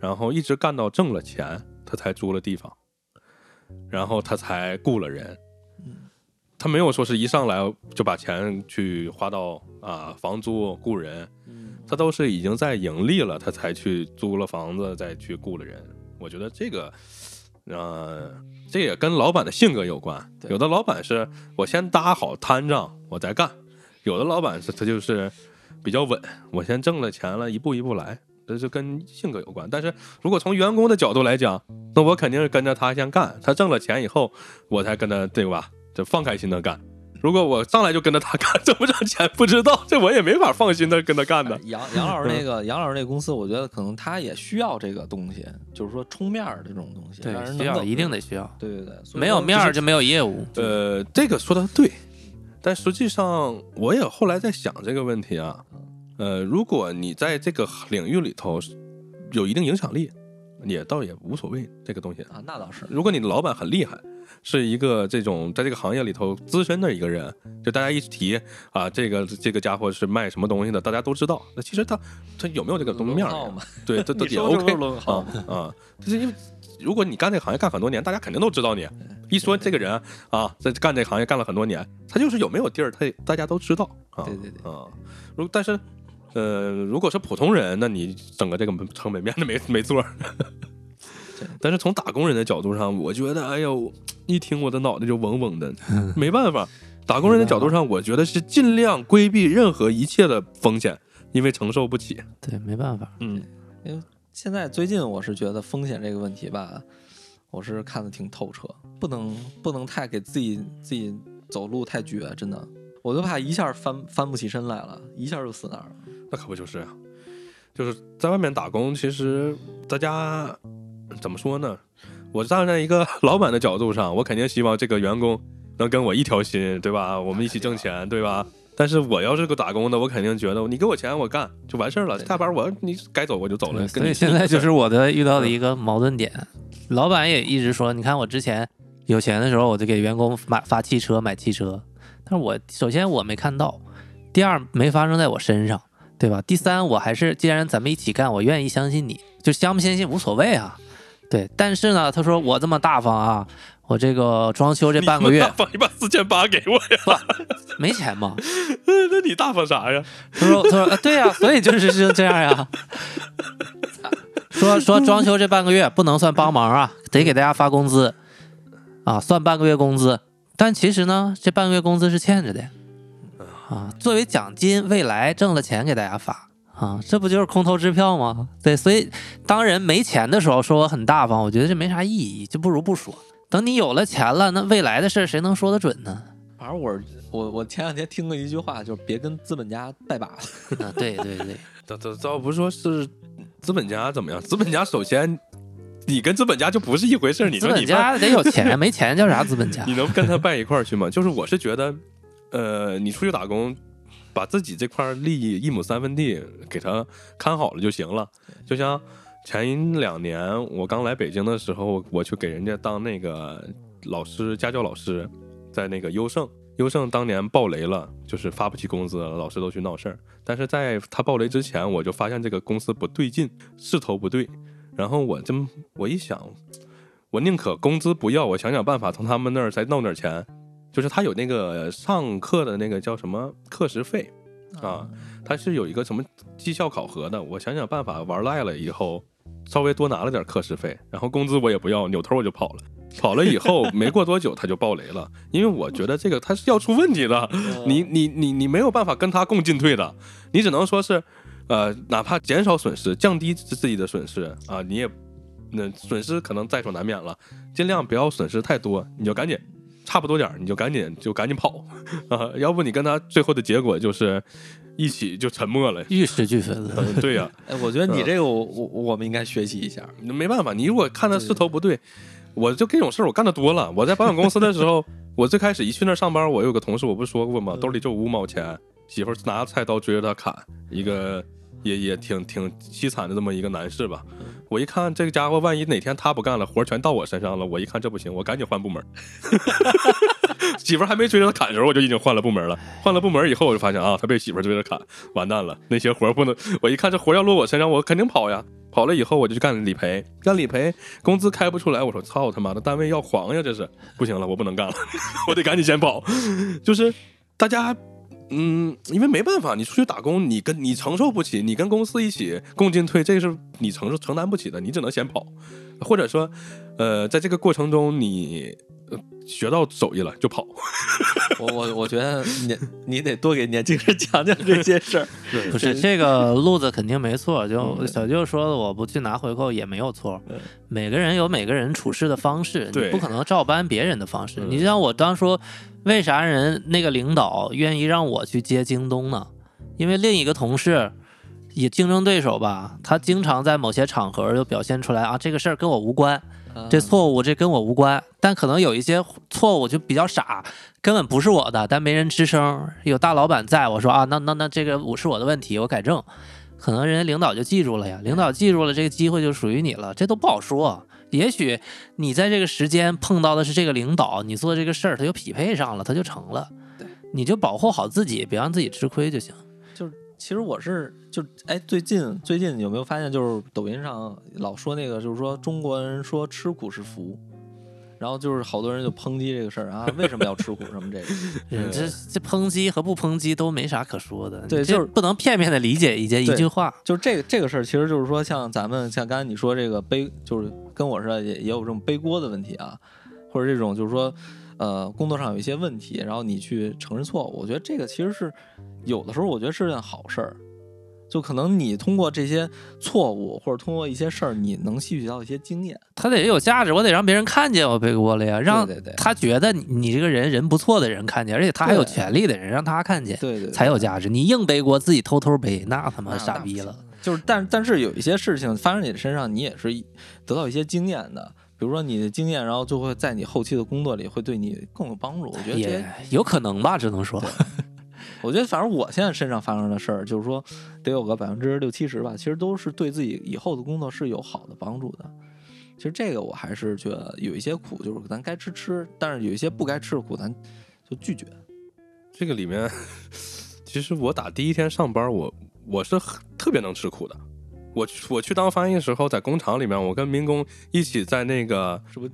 然后一直干到挣了钱，他才租了地方，然后他才雇了人。他没有说是一上来就把钱去花到啊房租雇人，他都是已经在盈利了，他才去租了房子，再去雇了人。我觉得这个，呃，这也跟老板的性格有关。有的老板是我先搭好摊账，我再干；有的老板是他就是比较稳，我先挣了钱了，一步一步来，这是跟性格有关。但是如果从员工的角度来讲，那我肯定是跟着他先干，他挣了钱以后，我才跟他对吧？就放开心的干。如果我上来就跟着他干，挣不挣钱不知道，这我也没法放心的跟他干的。杨杨老师那个杨老师那公司，我觉得可能他也需要这个东西，就是说冲面儿这种东西，对需要一定得需要，对对对，没有面儿就没有业务。呃，这个说的对，但实际上我也后来在想这个问题啊，呃，如果你在这个领域里头有一定影响力，也倒也无所谓这个东西。啊，那倒是，如果你的老板很厉害，是一个这种在这个行业里头资深的一个人，就大家一提啊，这个这个家伙是卖什么东西的，大家都知道。那其实他他有没有这个东面儿对，这都也 OK 啊啊，就是因为如果你干这个行业干很多年，大家肯定都知道你。一说这个人啊，在干这个行业干了很多年，他就是有没有地儿，他大家都知道啊。对对对啊，如但是呃，如果是普通人，那你整个这个成本面的没 没错儿。但是从打工人的角度上，我觉得，哎呦，一听我的脑袋就嗡嗡的，没办法。打工人的角度上，我觉得是尽量规避任何一切的风险，因为承受不起。对，没办法。嗯，现在最近我是觉得风险这个问题吧，我是看得挺透彻，不能不能太给自己自己走路太绝，真的，我就怕一下翻翻不起身来了，一下就死那儿了。那可不就是啊，就是在外面打工，其实大家怎么说呢？我站在一个老板的角度上，我肯定希望这个员工能跟我一条心，对吧？我们一起挣钱，对吧？但是我要是个打工的，我肯定觉得你给我钱我干就完事儿了，下班我你该走我就走了。所以现 在就是我的遇到的一个矛盾点，老板也一直说，你看我之前有钱的时候，我就给员工买发汽车买汽车，但是我首先我没看到，第二没发生在我身上，对吧？第三我还是既然咱们一起干，我愿意相信你，就相不相信无所谓啊，对。但是呢，他说我这么大方啊，我这个装修这半个月放你把四千八给我呀？没钱嘛，那你大方啥呀？他说：“他说，啊对呀、所以就是是这样呀。说说装修这半个月不能算帮忙啊，得给大家发工资啊，算半个月工资。但其实呢，这半个月工资是欠着的啊，作为奖金，未来挣了钱给大家发啊，这不就是空头支票吗？对，所以当人没钱的时候说我很大方，我觉得这没啥意义，就不如不说。等你有了钱了，那未来的事儿谁能说得准呢？反正我我我前两天听过一句话，就是别跟资本家拜把子。啊，对对对，倒倒倒不是说是资本家怎么样，资本家首先你跟资本家就不是一回事儿。你资本说你拜家得有钱，没钱叫啥资本家？你能跟他拜一块儿去吗？就是我是觉得，呃，你出去打工，把自己这块利益一亩三分地给他看好了就行了。就像前两年我刚来北京的时候，我去给人家当那个老师，家教老师，在那个优胜。优胜当年爆雷了，就是发不起工资，老师都去闹事儿。但是在他爆雷之前，我就发现这个公司不对劲，势头不对。然后我这么我一想，我宁可工资不要，我想想办法从他们那儿再弄点钱。就是他有那个上课的那个叫什么课时费啊，他是有一个什么绩效考核的。我想想办法玩赖了以后，稍微多拿了点课时费，然后工资我也不要，扭头我就跑了。跑了以后没过多久他就爆雷了，因为我觉得这个他是要出问题的，你你你你没有办法跟他共进退的，你只能说是，呃，哪怕减少损失，降低自己的损失啊，你也那损失可能在所难免了，尽量不要损失太多，你就赶紧差不多点儿，你就赶紧就赶紧跑 啊，要不你跟他最后的结果就是一起就沉默了。玉石俱焚了。嗯，对呀、哎，我觉得你这个我我我们应该学习一下。你没办法，你如果看他势头不对，我就这种事儿我干的多了。我在保险公司的时候，我最开始一去那儿上班，我有个同事，我不是说过吗？兜里就五毛钱，媳妇儿拿菜刀追着他砍，一个也也挺挺凄惨的这么一个男士吧。我一看这个家伙，万一哪天他不干了，活儿全到我身上了，我一看这不行，我赶紧换部门。媳妇儿还没追着他砍的时候，我就已经换了部门了。换了部门以后，我就发现啊，他被媳妇追着砍，完蛋了，那些活儿不能。我一看这活儿要落我身上，我肯定跑呀。跑了以后，我就去干理赔，干理赔，工资开不出来。我说操他妈的，单位要黄呀，这是不行了，我不能干了，我得赶紧先跑。就是大家，嗯，因为没办法，你出去打工，你跟你承受不起，你跟公司一起共进退，这是你承受承担不起的，你只能先跑，或者说，呃，在这个过程中你学到手艺了就跑。我我我觉得你你得多给年轻人讲讲这些事儿。不是这个路子肯定没错，就嗯小舅说的，我不去拿回扣也没有错嗯。每个人有每个人处事的方式，你对不可能照搬别人的方式。嗯你就像我当初，为啥人那个领导愿意让我去接京东呢？因为另一个同事。也竞争对手吧，他经常在某些场合就表现出来啊，这个事儿跟我无关，啊这错误这跟我无关，但可能有一些错误就比较傻，根本不是我的，但没人吱声。有大老板在，我说啊，那那那这个我是我的问题，我改正，可能人家领导就记住了呀，领导记住了，这个机会就属于你了，这都不好说。也许你在这个时间碰到的是这个领导，你做这个事儿他就匹配上了，他就成了。对，你就保护好自己，别让自己吃亏就行。就是其实我是就哎，最近最近有没有发现，就是抖音上老说那个，就是说中国人说吃苦是福，然后就是好多人就抨击这个事儿啊，为什么要吃苦什么这个？嗯这这抨击和不抨击都没啥可说的，对就是不能片面的理解一件一句话。就是这个这个事儿，其实就是说，像咱们像刚才你说这个背，就是跟我似的，也也有这种背锅的问题啊，或者这种就是说，呃，工作上有一些问题，然后你去承认错误，我觉得这个其实是有的时候，我觉得是件好事儿。就可能你通过这些错误，或者通过一些事儿，你能吸取到一些经验。他得有价值，我得让别人看见我背锅了呀，让他觉得你你这个人人不错的人看见，而且他还有权利的人让他看见，对对对才有价值。你硬背锅，自己偷偷背，那他妈傻逼了。。就是，但但是有一些事情发生你的身上，你也是得到一些经验的。比如说你的经验，然后就会在你后期的工作里会对你更有帮助。我觉得也有可能吧，只能说，我觉得反正我现在身上发生的事儿，就是说得有个百分之六七十吧，其实都是对自己以后的工作是有好的帮助的。其实这个我还是觉得有一些苦，就是咱该吃吃，但是有一些不该吃的苦，咱就拒绝。这个里面，其实我打第一天上班，我我是特别能吃苦的。我我去当翻译的时候，在工厂里面，我跟民工一起在那个是不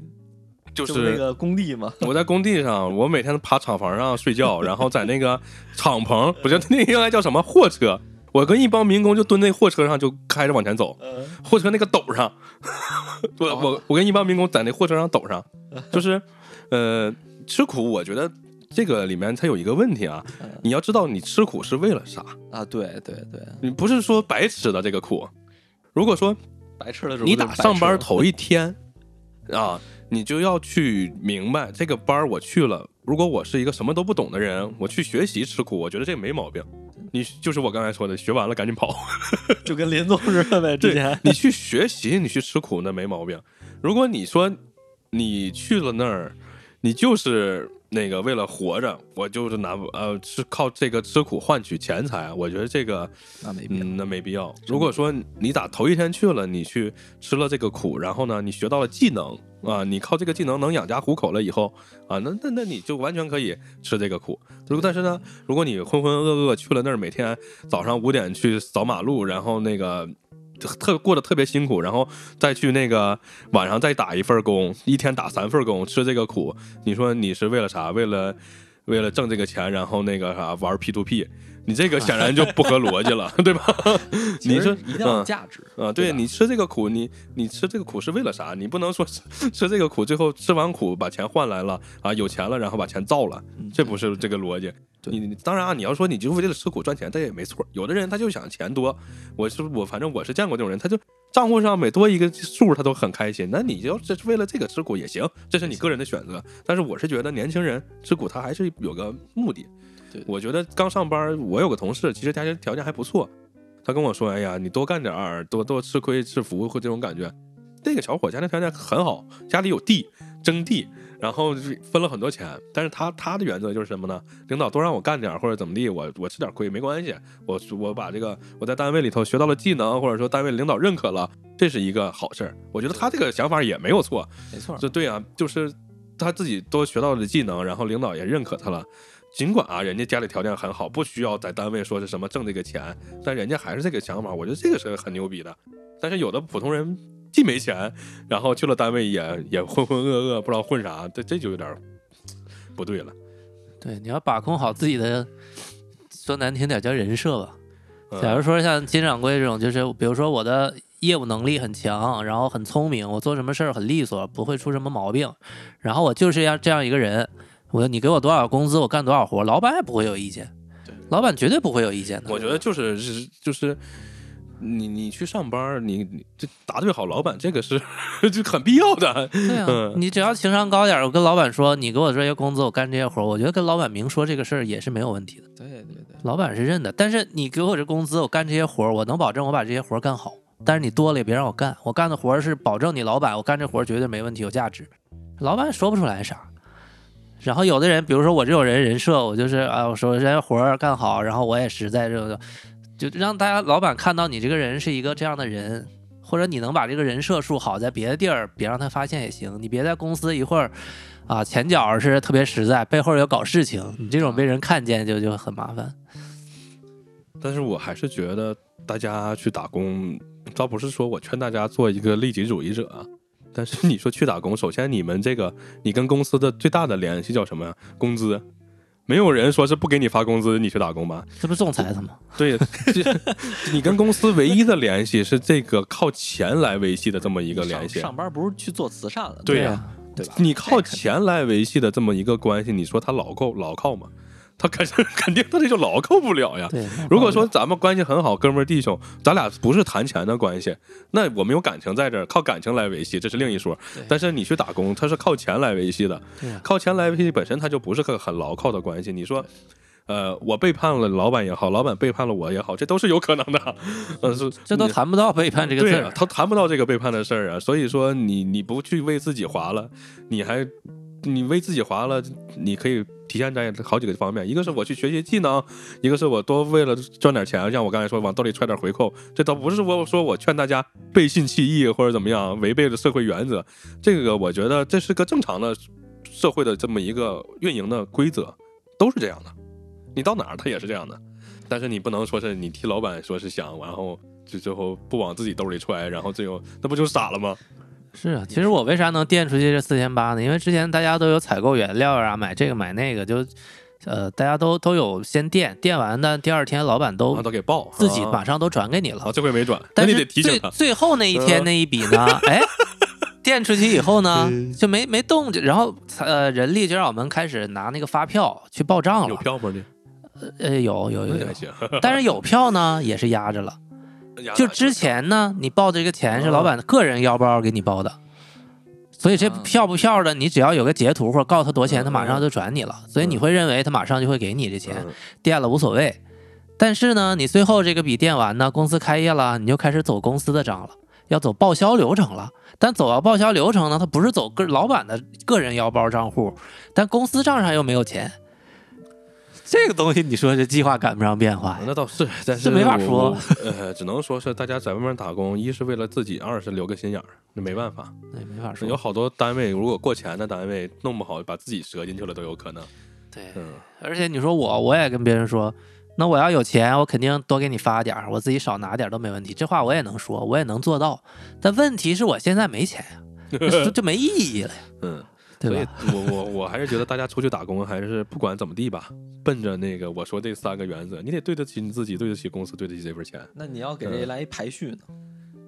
就就是那个工地嘛？我在工地上，我每天爬厂房上睡觉，然后在那个敞篷，不是 那个应该叫什么货车，我跟一帮民工就蹲那货车上，就开着往前走，呃，货车那个斗上，我我我跟一帮民工在那货车上斗上，就是呃吃苦，我觉得这个里面它有一个问题啊，你要知道你吃苦是为了啥，啊，对对对，你不是说白吃的这个苦。如果说白吃你打上班头一天啊，你就要去明白这个班儿我去了。如果我是一个什么都不懂的人，我去学习吃苦，我觉得这没毛病。你就是我刚才说的，学完了赶紧跑。就跟林总似的呗。之前你去学习，你去吃苦那没毛病。如果你说你去了那儿，你就是那个为了活着，我就是拿呃是靠这个吃苦换取钱财，我觉得这个那没必要。嗯，那没必要。如果说你打头一天去了，你去吃了这个苦，然后呢，你学到了技能啊，你靠这个技能能养家糊口了以后啊，那那那你就完全可以吃这个苦。如果但是呢，如果你浑浑噩噩去了那儿，每天早上五点去扫马路，然后那个。特过得特别辛苦，然后再去那个晚上再打一份工，一天打三份工，吃这个苦，你说你是为了啥？为了为了挣这个钱，然后那个啥玩 P to P，你这个显然 就不合逻辑了，对吧？你说一定要有嗯价值啊，对你吃这个苦，你你吃这个苦是为了啥？你不能说吃吃这个苦，最后吃完苦把钱换来了啊，有钱了，然后把钱造了，嗯这不是这个逻辑。对你你当然啊，你要说你就为了吃苦赚钱，这也没错。有的人他就想钱多，我是我反正我是见过这种人，他就账户上每多一个数他都很开心。那你要这是为了这个吃苦也行，这是你个人的选择。但是我是觉得年轻人吃苦他还是有个目的。对我觉得刚上班，我有个同事，其实家庭条件还不错，他跟我说：“哎呀，你多干点儿，多多吃亏吃福，会这种感觉。”那个小伙家庭条件很好，家里有地，征地，然后分了很多钱。但是他他的原则就是什么呢？领导多让我干点儿或者怎么地，我我吃点亏没关系。我我把这个我在单位里头学到了技能，或者说单位领导认可了，这是一个好事儿。我觉得他这个想法也没有错。没错。这对啊，就是他自己都学到了技能，然后领导也认可他了。尽管啊，人家家里条件很好，不需要在单位说是什么挣这个钱，但人家还是这个想法，我觉得这个是很牛逼的。但是有的普通人既没钱，然后去了单位也也浑浑噩噩，不知道混啥，这这就有点儿不对了。对，你要把控好自己的，说难听点叫人设吧。嗯假如说像金掌柜这种，就是比如说我的业务能力很强，然后很聪明，我做什么事儿很利索，不会出什么毛病，然后我就是要这样一个人，我你给我多少工资，我干多少活，老板也不会有意见，老板绝对不会有意见的。我觉得就是是就是。你你去上班，你你这答对好老板，这个是 就很必要的。对啊，嗯你只要情商高点儿，我跟老板说，你给我这些工资，我干这些活儿，我觉得跟老板明说这个事儿也是没有问题的，对对对，老板是认的。但是你给我这工资，我干这些活儿，我能保证我把这些活儿干好。但是你多了也别让我干，我干的活儿是保证你老板，我干这活儿绝对没问题，有价值。老板说不出来啥。然后有的人，比如说我这种人人设，我就是啊，我说这些活儿干好，然后我也实在这个，就让大家老板看到你这个人是一个这样的人，或者你能把这个人设树好，在别的地儿别让他发现也行。你别在公司一会儿啊前脚是特别实在，背后又搞事情，你这种被人看见就就很麻烦。但是我还是觉得大家去打工，倒不是说我劝大家做一个利己主义者啊，但是你说去打工，首先你们这个你跟公司的最大的联系叫什么呀？工资。没有人说是不给你发工资，你去打工吧？这不是仲裁他吗？对，你跟公司唯一的联系是这个靠钱来维系的这么一个联系。上上班不是去做慈善的，对呀、呀、对吧？你靠钱来维系的这么一个关系，你说他牢靠牢靠吗？他肯 肯定他这就牢靠不了呀。对。如果说咱们关系很好，哥们儿弟兄，咱俩不是谈钱的关系，那我们有感情在这儿，靠感情来维系，这是另一说对。但是你去打工，他是靠钱来维系的，对靠钱来维系本身他就不是个很牢靠的关系。你说，呃，我背叛了老板也好，老板背叛了我也好，这都是有可能的。呃，是这都谈不到背叛这个字儿对啊，。他谈不到这个背叛的事儿啊。所以说你你不去为自己划了，你还你为自己划了，你可以体现在好几个方面，一个是我去学习技能，一个是我多为了赚点钱，像我刚才说往兜里揣点回扣，这倒不是我说我劝大家背信弃义或者怎么样，违背了社会原则，这个我觉得这是个正常的社会的这么一个运营的规则，都是这样的。你到哪儿它也是这样的，但是你不能说是你替老板说是想，然后就最后不往自己兜里揣，然后最后那不就傻了吗？是啊，其实我为啥能垫出去这四千八呢？因为之前大家都有采购原料啊，买这个买那个，就呃大家都都有先垫，垫完呢，第二天老板都啊，都给报，自己啊马上都转给你了啊，。这回没转，但是最得提醒他。最后那一天嗯那一笔呢，哎，垫出去以后呢就没没动静，然后呃人力就让我们开始拿那个发票去报账了。有票吗？这呃有有有但是有票呢也是压着了。就之前呢，你报这个钱是老板个人腰包给你报的，所以这啊票不票的，你只要有个截图或者告诉他多少钱，嗯他马上就转你了，所以你会认为他马上就会给你这钱，嗯垫了无所谓。但是呢，你最后这个笔垫完呢，公司开业了，你就开始走公司的账了，要走报销流程了。但走到报销流程呢，他不是走个老板的个人腰包账户，但公司账上又没有钱。这个东西，你说这计划赶不上变化？那倒是，但是这没法说呃，只能说是大家在外面打工，一是为了自己，二是留个心眼儿，那没办法。那没法说。有好多单位，如果过钱的单位弄不好，把自己折进去了都有可能。对，嗯，而且你说我，我也跟别人说，那我要有钱，我肯定多给你发点儿，我自己少拿点儿都没问题。这话我也能说，我也能做到。但问题是我现在没钱呀、那就没意义了呀，嗯，所以？我我我还是觉得大家出去打工，还是不管怎么地吧，奔着那个我说这三个原则，你得对得起你自己，对得起公司，对得起这份钱。那你要给这来一排序呢？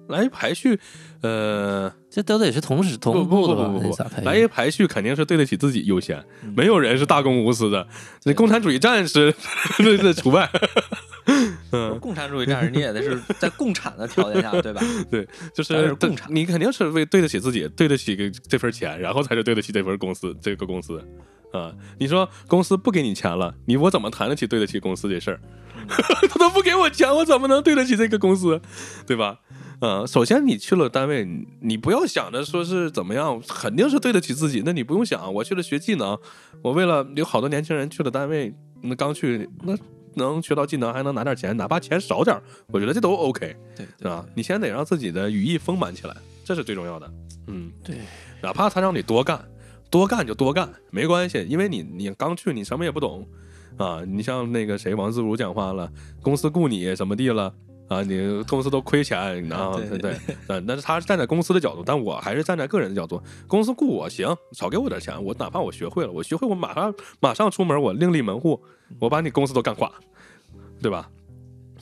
来一排序，呃，这都得是同时同步的吧？不不不不来一排序肯定是对得起自己优先，嗯没有人是大公无私的，那共产主义战士 这这除外。嗯，共产主义战士，你也得是 在共产的条件下，对吧？对就是共产你肯定是为对得起自己，对得起这份钱，然后才是对得起这份公司这个公司。啊，你说公司不给你钱了，你我怎么谈得起对得起公司这事儿？他都不给我钱，我怎么能对得起这个公司，对吧？嗯，首先你去了单位，你你不要想着说是怎么样，肯定是对得起自己。那你不用想，我去了学技能，我为了有好多年轻人去了单位，那刚去那能学到技能，还能拿点钱，哪怕钱少点，我觉得这都 OK。对对吧？你先得让自己的羽翼丰满起来，这是最重要的。嗯，对，哪怕他让你多干，多干就多干，没关系，因为你你刚去，你什么也不懂啊。你像那个谁王自如讲话了，公司雇你怎么地了？啊，你公司都亏钱，然后对对对，嗯，那是他站在公司的角度，但我还是站在个人的角度。公司雇我行，少给我点钱，我哪怕我学会了，我学会我马上马上出门，我另立门户，我把你公司都干垮，对吧？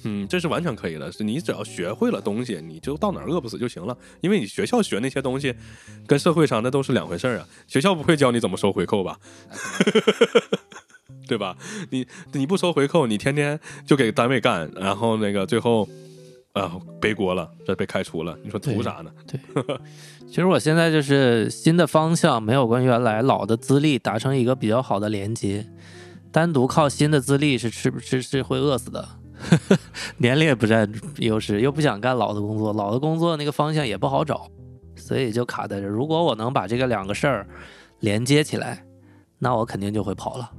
嗯，这是完全可以的。是你只要学会了东西，你就到哪儿饿不死就行了。因为你学校学那些东西，跟社会上那都是两回事儿啊。学校不会教你怎么收回扣吧？对吧？你你不收回扣，你天天就给单位干，然后那个最后啊背锅了，这被开除了，你说图啥呢？对其实我现在就是新的方向没有跟原来老的资历达成一个比较好的连接，单独靠新的资历是吃不是是会饿死的，年龄也不占优势，又不想干老的工作，老的工作那个方向也不好找，所以就卡在这。如果我能把这个两个事儿连接起来，那我肯定就会跑了。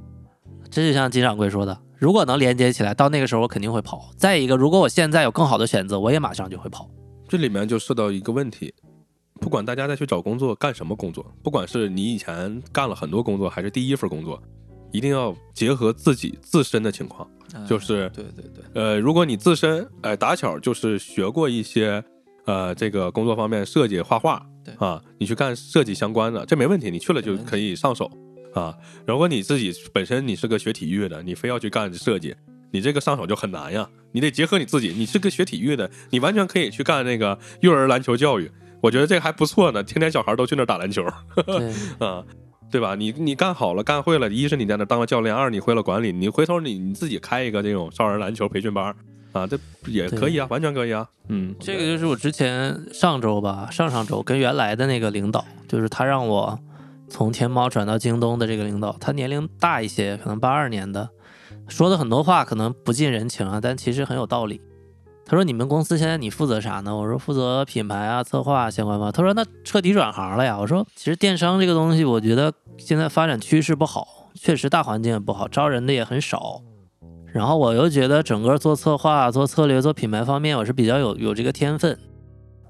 这就像金掌柜说的，如果能连接起来，到那个时候我肯定会跑。再一个，如果我现在有更好的选择，我也马上就会跑。这里面就涉到一个问题，不管大家再去找工作干什么工作，不管是你以前干了很多工作，还是第一份工作，一定要结合自己自身的情况。就是对对对，呃，如果你自身哎打巧就是学过一些呃这个工作方面设计画画，对啊，你去干设计相关的，这没问题，你去了就可以上手啊。如果你自己本身你是个学体育的，你非要去干设计，你这个上手就很难呀。你得结合你自己，你是个学体育的，你完全可以去干那个幼儿篮球教育，我觉得这个还不错呢。天天小孩都去那儿打篮球，对，啊，对吧？你你干好了，干会了，一是你在那当了教练，二你会了管理，你回头你你自己开一个这种少儿篮球培训班啊，这也可以啊，完全可以啊。嗯，这个就是我之前上周吧，上上周跟原来的那个领导，就是他让我从天猫转到京东的这个领导，他年龄大一些，可能八二年的，说的很多话可能不近人情啊，但其实很有道理。他说：“你们公司现在你负责啥呢？”我说：“负责品牌啊、策划啊相关方。”他说：“那彻底转行了呀？”我说：“其实电商这个东西，我觉得现在发展趋势不好，确实大环境也不好，招人的也很少。然后我又觉得整个做策划、做策略、做品牌方面，我是比较有有这个天分，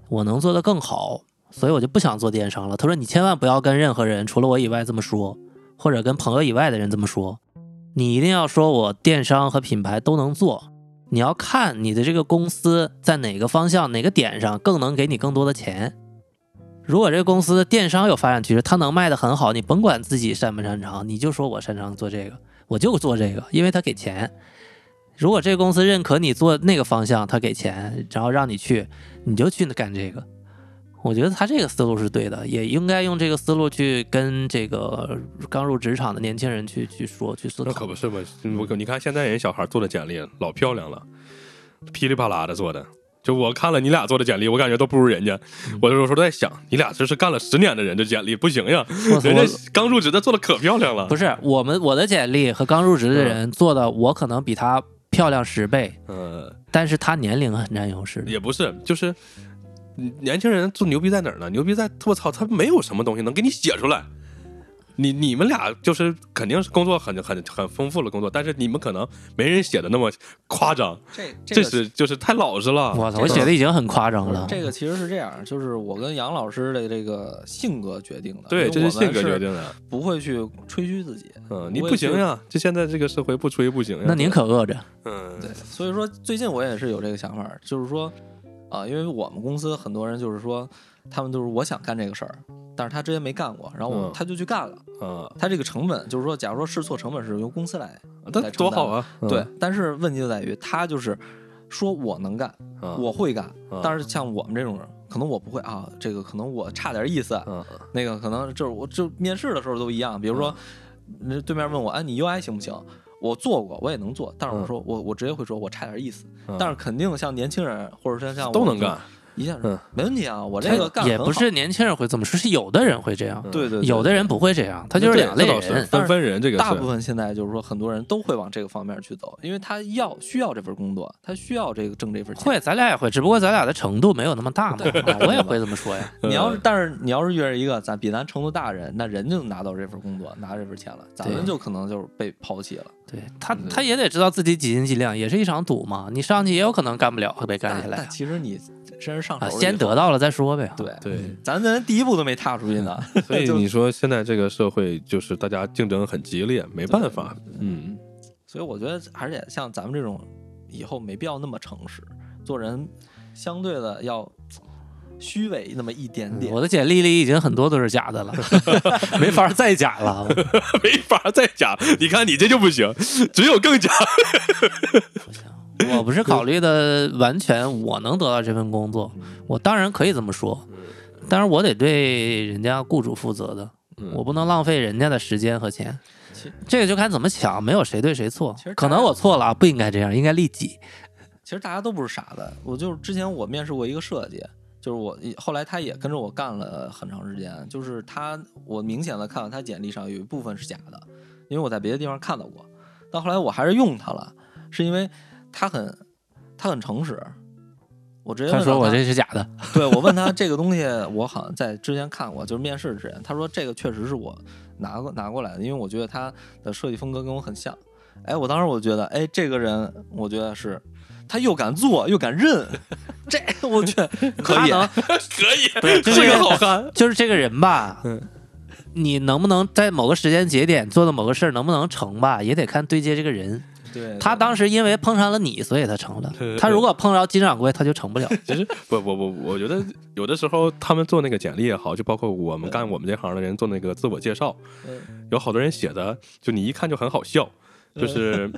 我能做得更好，所以我就不想做电商了。他说：“你千万不要跟任何人除了我以外这么说，或者跟朋友以外的人这么说，你一定要说我电商和品牌都能做。你要看你的这个公司在哪个方向、哪个点上更能给你更多的钱。如果这个公司电商有发展趋势，它能卖得很好，你甭管自己擅不擅长，你就说我擅长做这个，我就做这个，因为他给钱。如果这个公司认可你做那个方向，他给钱，然后让你去，你就去干这个。我觉得他这个思路是对的，也应该用这个思路去跟这个刚入职场的年轻人去去说去思考那可。不是嘛，我你看现在人小孩做的简历老漂亮了，噼里啪啦的做的。就我看了你俩做的简历，我感觉都不如人家。我有时候在想，你俩这是干了十年的人的简历，不行呀，人家刚入职的做的可漂亮了。不是我们我的简历和刚入职的人做的，我可能比他漂亮十倍，嗯，但是他年龄很占优势。也不是，就是嗯年轻人做牛逼在哪儿呢？牛逼在我操，他没有什么东西能给你写出来。你你们俩就是肯定是工作很很很丰富的工作，但是你们可能没人写的那么夸张，这这个是就是太老实了。我操，我写的已经很夸张了。这个其实是这样，就是我跟杨老师的这个性格决定的。对，这是性格决定的。不会去吹嘘自己。嗯，你不行呀，就现在这个社会不吹不行呀。那您可饿着。嗯，对，所以说最近我也是有这个想法，就是说，啊、因为我们公司很多人就是说，他们都是我想干这个事儿，但是他之前没干过，然后我、嗯他就去干了。嗯，他这个成本就是说，假如说试错成本是由公司来，那多好啊！嗯对，，但是问题就在于他就是说我能干，啊我会干，啊但是像我们这种人，可能我不会啊，这个可能我差点意思，啊那个可能就是我就面试的时候都一样，比如说，那对面问我，哎，你 UI 行不行？我做过，我也能做，但是我嗯。说我我直接会说我差点意思，啊但是肯定像年轻人或者说像我都能干，一下嗯没问题啊，我这个干也不是年轻人会这么说，是有的人会这样，对对对有的人不会这样，他就是两类人。分分人，这个是大部分现在就是说，很多人都会往这个方面去走，因为他要需要这份工作，他需要这个挣这份钱。会，咱俩也会，只不过咱俩的程度没有那么大嘛。啊我也会这么说呀。你要是，但是你要是遇着一个咱比咱程度大的人，那人就拿到这份工作，拿这份钱了，咱们就可能就是被抛弃了。对他，他也得知道自己几斤几两，也是一场赌嘛。你上去也有可能干不了，会被干下来其实你真是上手先得到了再说呗。对对，咱咱第一步都没踏出去呢。所以你说现在这个社会就是大家竞争很激烈，没办法，嗯，所以我觉得还是得像咱们这种，以后没必要那么诚实，做人相对的要虚伪那么一点点。我的简历里已经很多都是假的了，没法再假了。没法再假。你看你这就不行，只有更假。不行，我不是考虑的完全我能得到这份工作，我当然可以这么说，但是我得对人家雇主负责的，嗯我不能浪费人家的时间和钱。这个就看怎么抢，没有谁对谁错。可能我错了啊，不应该这样，应该利己。其实大家都不是傻子，我就是之前我面试过一个设计，就是我后来他也跟着我干了很长时间，就是他我明显的看到他简历上有一部分是假的，因为我在别的地方看到过，到后来我还是用他了，是因为他很他很诚实。我直接他说我这是假的，对我问他这个东西，我好像在之前看过，就是面试之前，他说这个确实是我拿过拿过来的，因为我觉得他的设计风格跟我很像。哎，我当时我觉得，哎，这个人，我觉得是他又敢做又敢认，这我觉得可以。可以，不是 这个好看。就是这个人吧嗯，你能不能在某个时间节点做的某个事儿能不能成吧，也得看对接这个人。对，他当时因为碰上了你，所以他成了。他如果碰着金掌柜，他就成不了。其实 不不不，我觉得有的时候他们做那个简历也好，就包括我们干我们这行的人做那个自我介绍，嗯有好多人写的，就你一看就很好笑，嗯就是。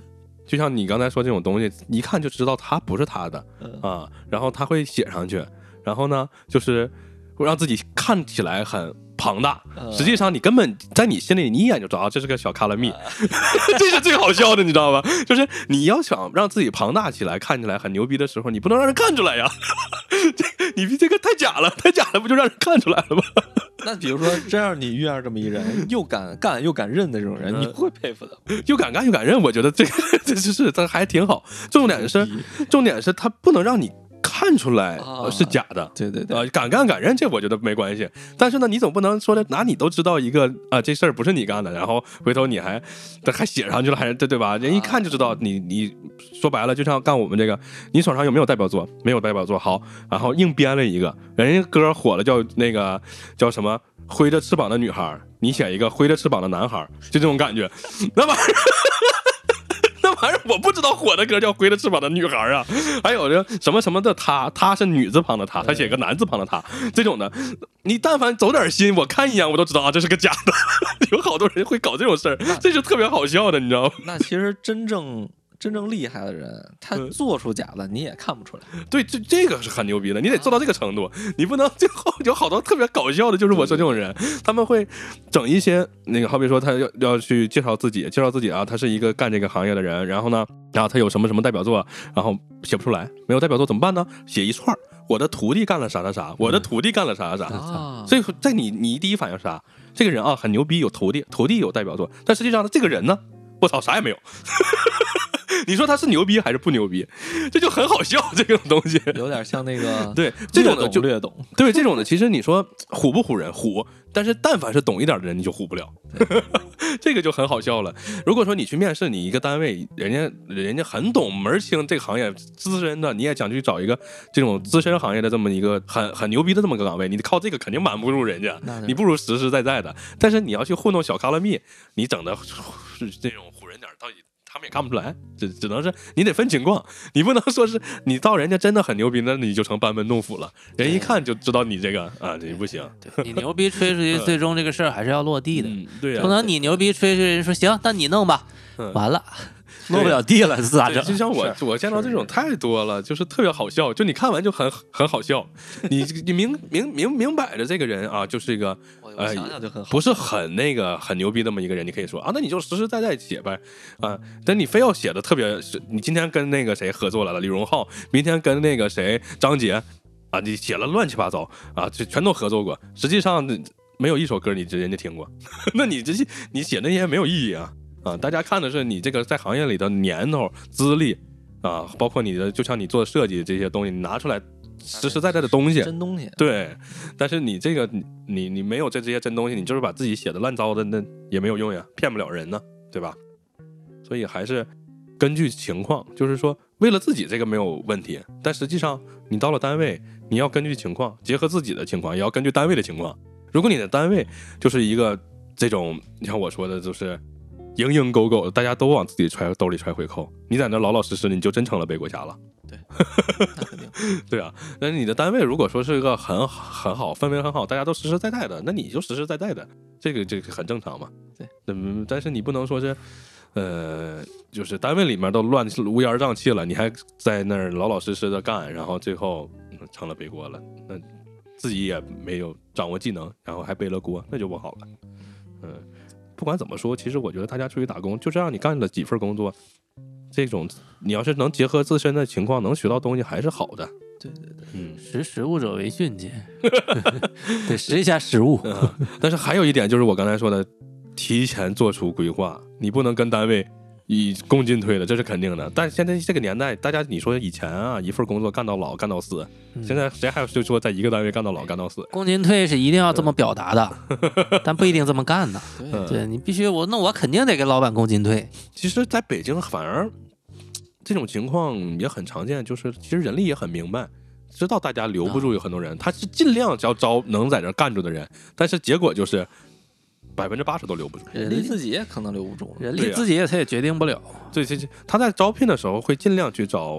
就像你刚才说这种东西，一看就知道他不是他的嗯啊，然后他会写上去，然后呢，就是会让自己看起来很庞大，嗯实际上你根本在你心里，你一眼就知道啊这是个小卡拉蜜，这是最好笑的，你知道吧？就是你要想让自己庞大起来，看起来很牛逼的时候，你不能让人看出来呀。这你这个太假了，太假了，不就让人看出来了吗？那比如说，真让你遇上这么一人，又敢干又敢认的这种人，你不会佩服的。又敢干又敢认，我觉得这个这就是这还挺好。重点是，重点是他不能让你看出来是假的。对对对，呃，敢干敢认，这我觉得没关系。但是呢，你总不能说的，拿你都知道一个啊、这事儿不是你干的，然后回头你还还写上去了，还对对吧？人一看就知道你你说白了，就像干我们这个，你手上有没有代表作？没有代表作，好，然后硬编了一个，人家歌火了，叫那个叫什么？挥着翅膀的女孩，你写一个挥着翅膀的男孩，就这种感觉，那玩意儿。那玩意儿我不知道火的歌叫《挥着翅膀的女孩》啊，还有这什么什么的她，她是女字旁的她，她写个男字旁的她，这种的，你但凡走点心，我看一眼我都知道啊，这是个假的。有好多人会搞这种事儿，这就特别好笑的，你知道吗？那其实真正真正厉害的人，他嗯做出假的你也看不出来。对，这这个是很牛逼的，你得做到这个程度，你不能最后有好多特别搞笑的，就是我说这种人，他们会整一些那个，好比说他要要去介绍自己，介绍自己啊，他是一个干这个行业的人，然后呢，然后他有什么什么代表作，然后写不出来，没有代表作怎么办呢？写一串儿，我的徒弟干了啥啥啥，我的徒弟干了啥啥啥，啊 所以在你你第一反应是啥？这个人啊很牛逼，有徒弟，徒弟有代表作，但实际上呢，这个人呢，我操，啥也没有。你说他是牛逼还是不牛逼？这就很好笑，这种东西。有点像那个对这种的就略懂，对这种的，其实你说唬不唬人唬，但是但凡是懂一点的人，你就唬不了，这个就很好笑了。如果说你去面试你一个单位，人家人家很懂门清这个行业资深的，你也想去找一个这种资深行业的这么一个很很牛逼的这么个岗位，你靠这个肯定瞒不住人家，你不如实实在在的。但是你要去糊弄小卡拉蜜，你整的是这种唬人点，到底。他们也看不出来，只只能是你得分情况，你不能说是你到人家真的很牛逼，那你就成班门弄斧了，人一看就知道你这个啊，你不行。对 你牛逼吹出去，最终这个事儿还是要落地的。嗯，对。呀、不能你牛逼吹出去，人说行，那你弄吧，嗯。完了落不了地了，是咋对，整？就像我，我见到这种太多了，就是特别好笑，就你看完就很很好笑，你你明明明明摆着这个人啊，就是一个我哎我想想就很好。不是很那个很牛逼那么一个人，你可以说啊，那你就实实在在写呗啊，但你非要写的特别，是你今天跟那个谁合作来了，李荣浩，明天跟那个谁张杰啊，你写了乱七八糟啊，就全都合作过，实际上没有一首歌你人家听过，那你这些你写那些没有意义啊啊！大家看的是你这个在行业里的年头、资历啊，包括你的，就像你做设计这些东西，你拿出来实实在在的东西，真东西，对，但是你这个你你你没有这这些真东西，你就是把自己写的烂糟的，那也没有用呀，骗不了人呢，对吧？所以还是根据情况，就是说为了自己这个没有问题，但实际上你到了单位，你要根据情况，结合自己的情况，也要根据单位的情况。如果你的单位就是一个这种，你像我说的，就是蝇营狗苟的，大家都往自己揣兜里揣回扣，你在那老老实实的，你就真成了背锅侠了。那肯定。对啊，但是你的单位如果说是一个很很好，氛围很好，大家都实实在在的，那你就实实在在的，这个这个很正常嘛。对，嗯，但是你不能说是，呃，就是单位里面都乱乌烟瘴气了，你还在那儿老老实实的干，然后最后嗯成了背锅了，那自己也没有掌握技能，然后还背了锅，那就不好了。嗯，不管怎么说，其实我觉得大家出去打工，就这样，你干了几份工作，这种你要是能结合自身的情况，能学到东西还是好的。对对对，嗯。识时务者为俊杰，得识一下时务。嗯，但是还有一点就是我刚才说的，提前做出规划，你不能跟单位以共进退的，这是肯定的。但是现在这个年代，大家你说以前啊，一份工作干到老干到死，嗯现在谁还就说在一个单位干到老干到死？共进退是一定要这么表达的，但不一定这么干的。对嗯对你必须我，那我肯定得跟老板共进退。其实在北京反而这种情况也很常见，就是其实人力也很明白。知道大家留不住有很多人，他是尽量要招能在这儿干住的人，但是结果就是百分之八十都留不住。人力自己也可能留不住。人力自己也他也决定不了。对，这这他在招聘的时候会尽量去找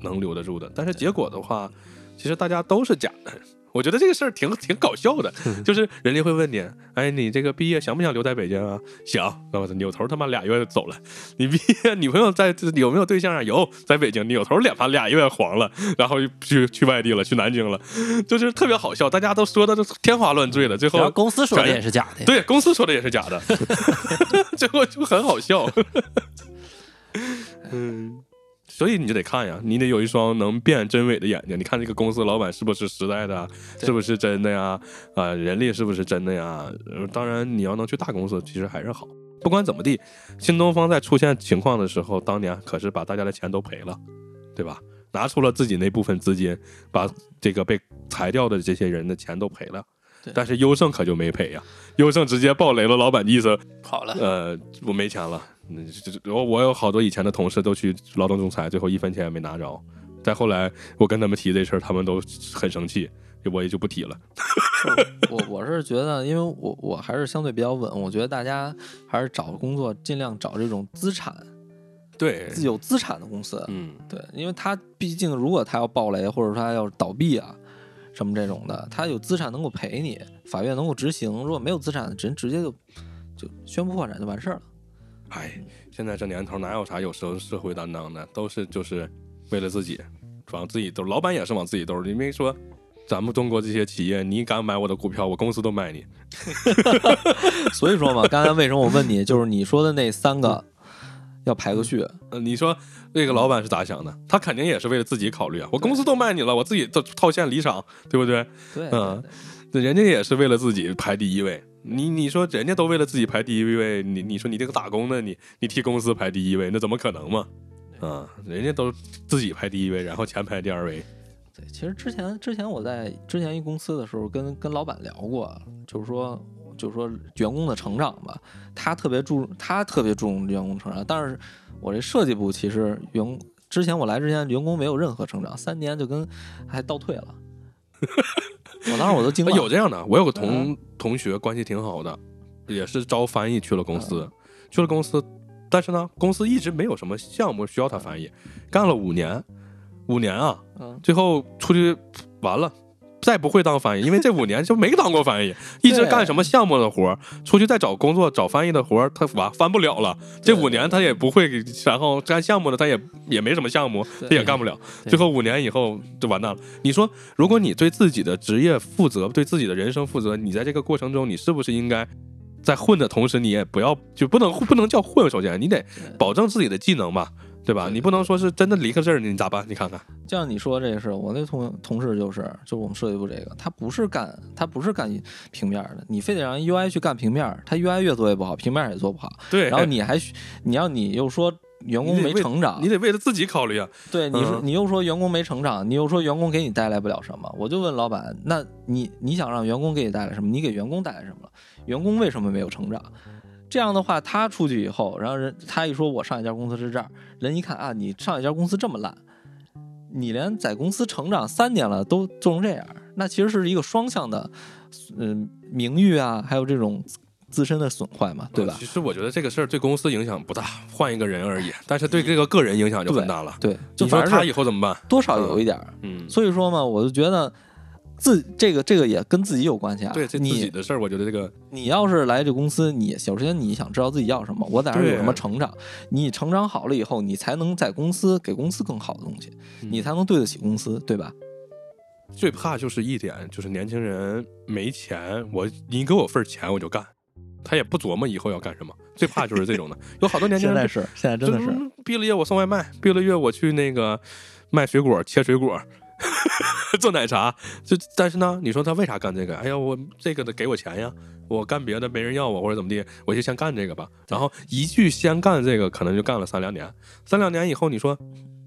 能留得住的，但是结果的话，其实大家都是假的。我觉得这个事儿挺挺搞笑的，就是人家会问你，哎，你这个毕业想不想留在北京啊？想，那我扭头他妈俩月就走了。你毕业女朋友在有没有对象啊？有，在北京扭头脸盘俩月黄了，然后去去外地了，去南京了，就是特别好笑，大家都说的都天花乱坠的，最后公司说的也是假的。对公司说的也是假的，最后就很好笑。嗯，所以你就得看呀，你得有一双能辨真伪的眼睛。你看这个公司老板是不是实在的，对是不是真的呀？啊、人力是不是真的呀？呃当然，你要能去大公司，其实还是好。不管怎么地，新东方在出现情况的时候，当年可是把大家的钱都赔了，对吧？拿出了自己那部分资金，把这个被裁掉的这些人的钱都赔了。但是优胜可就没赔呀，优胜直接爆雷了，老板的意思跑了。呃，我没钱了。嗯，这这我我有好多以前的同事都去劳动仲裁，最后一分钱也没拿着。再后来我跟他们提这事儿，他们都很生气，我也就不提了。我我是觉得，因为我我还是相对比较稳，我觉得大家还是找工作尽量找这种资产对，有资产的公司。嗯，对，因为他毕竟如果他要暴雷，或者说他要倒闭啊，什么这种的，他有资产能够赔你，法院能够执行。如果没有资产，人直接就就宣布破产就完事儿了。哎，现在这年头哪有啥有社社会担当的，都是就是为了自己，往自己兜，老板也是往自己兜里。你没说。咱们中国这些企业，你敢买我的股票，我公司都卖你。所以说嘛，刚才为什么我问你，就是你说的那三个要排个序，呃，你说那个老板是咋想的？他肯定也是为了自己考虑啊。我公司都卖你了，我自己都套现离场，对不对？对，嗯对那人家也是为了自己排第一位。你你说人家都为了自己排第一位，你你说你这个打工的，你你替公司排第一位，那怎么可能嘛？啊，人家都自己排第一位，然后钱排第二位。对，其实之前之前我在之前一公司的时候跟跟老板聊过，就是说就是说员工的成长吧，他特别注他特别注重员工成长，但是我这设计部其实员工之前我来之前员工没有任何成长，三年就跟还倒退了，我当时我都惊了，啊有这样的，我有个同、同学关系挺好的，也是招翻译去了公司，去了公司，但是呢，公司一直没有什么项目需要他翻译，干了五年，五年啊，嗯最后出去完了。再不会当翻译，因为这五年就没当过翻译，一直干什么项目的活儿，出去再找工作找翻译的活儿，他完翻不了了。这五年他也不会，然后干项目的他也也没什么项目，他也干不了。最后五年以后就完蛋了。你说，如果你对自己的职业负责，对自己的人生负责，你在这个过程中，你是不是应该在混的同时，你也不要就不能不能叫混？首先，你得保证自己的技能吧，对吧？对你不能说是真的离开这儿，你咋办？你看看，就像你说这个事，我那同同事就是，就是我们设计部这个，他不是干他不是干平面的，你非得让 UI 去干平面，他 UI 越做越不好，平面也做不好，对，然后你还你要你又说员工没成长你，得为了自己考虑啊。对，你说嗯你又说员工没成长，你又说员工给你带来不了什么，我就问老板，那你你想让员工给你带来什么？你给员工带来什么了？员工为什么没有成长？这样的话，他出去以后，然后人他一说我上一家公司是这儿，人一看啊，你上一家公司这么烂，你连在公司成长三年了都做成这样，那其实是一个双向的，嗯、名誉啊，还有这种自身的损坏嘛，对吧嗯？其实我觉得这个事儿对公司影响不大，换一个人而已，但是对这个个人影响就很大了。对，就反正他以后怎么办？多少有一点儿。嗯，所以说嘛，我就觉得自这个这个也跟自己有关系啊。对，这自己的事儿，我觉得这个你要是来这公司，你首先你想知道自己要什么，我在这儿有什么成长，你成长好了以后，你才能在公司给公司更好的东西，嗯你才能对得起公司，对吧？最怕就是一点，就是年轻人没钱，我你给我份儿钱我就干，他也不琢磨以后要干什么。最怕就是这种的，有好多年轻人现在是，现在真的，是毕了业我送外卖，毕了业我去那个卖水果、切水果、做奶茶。就但是呢，你说他为啥干这个？哎呀，我这个得给我钱呀，我干别的没人要我或者怎么地，我就先干这个吧。然后一句先干这个，可能就干了三两年。三两年以后，你说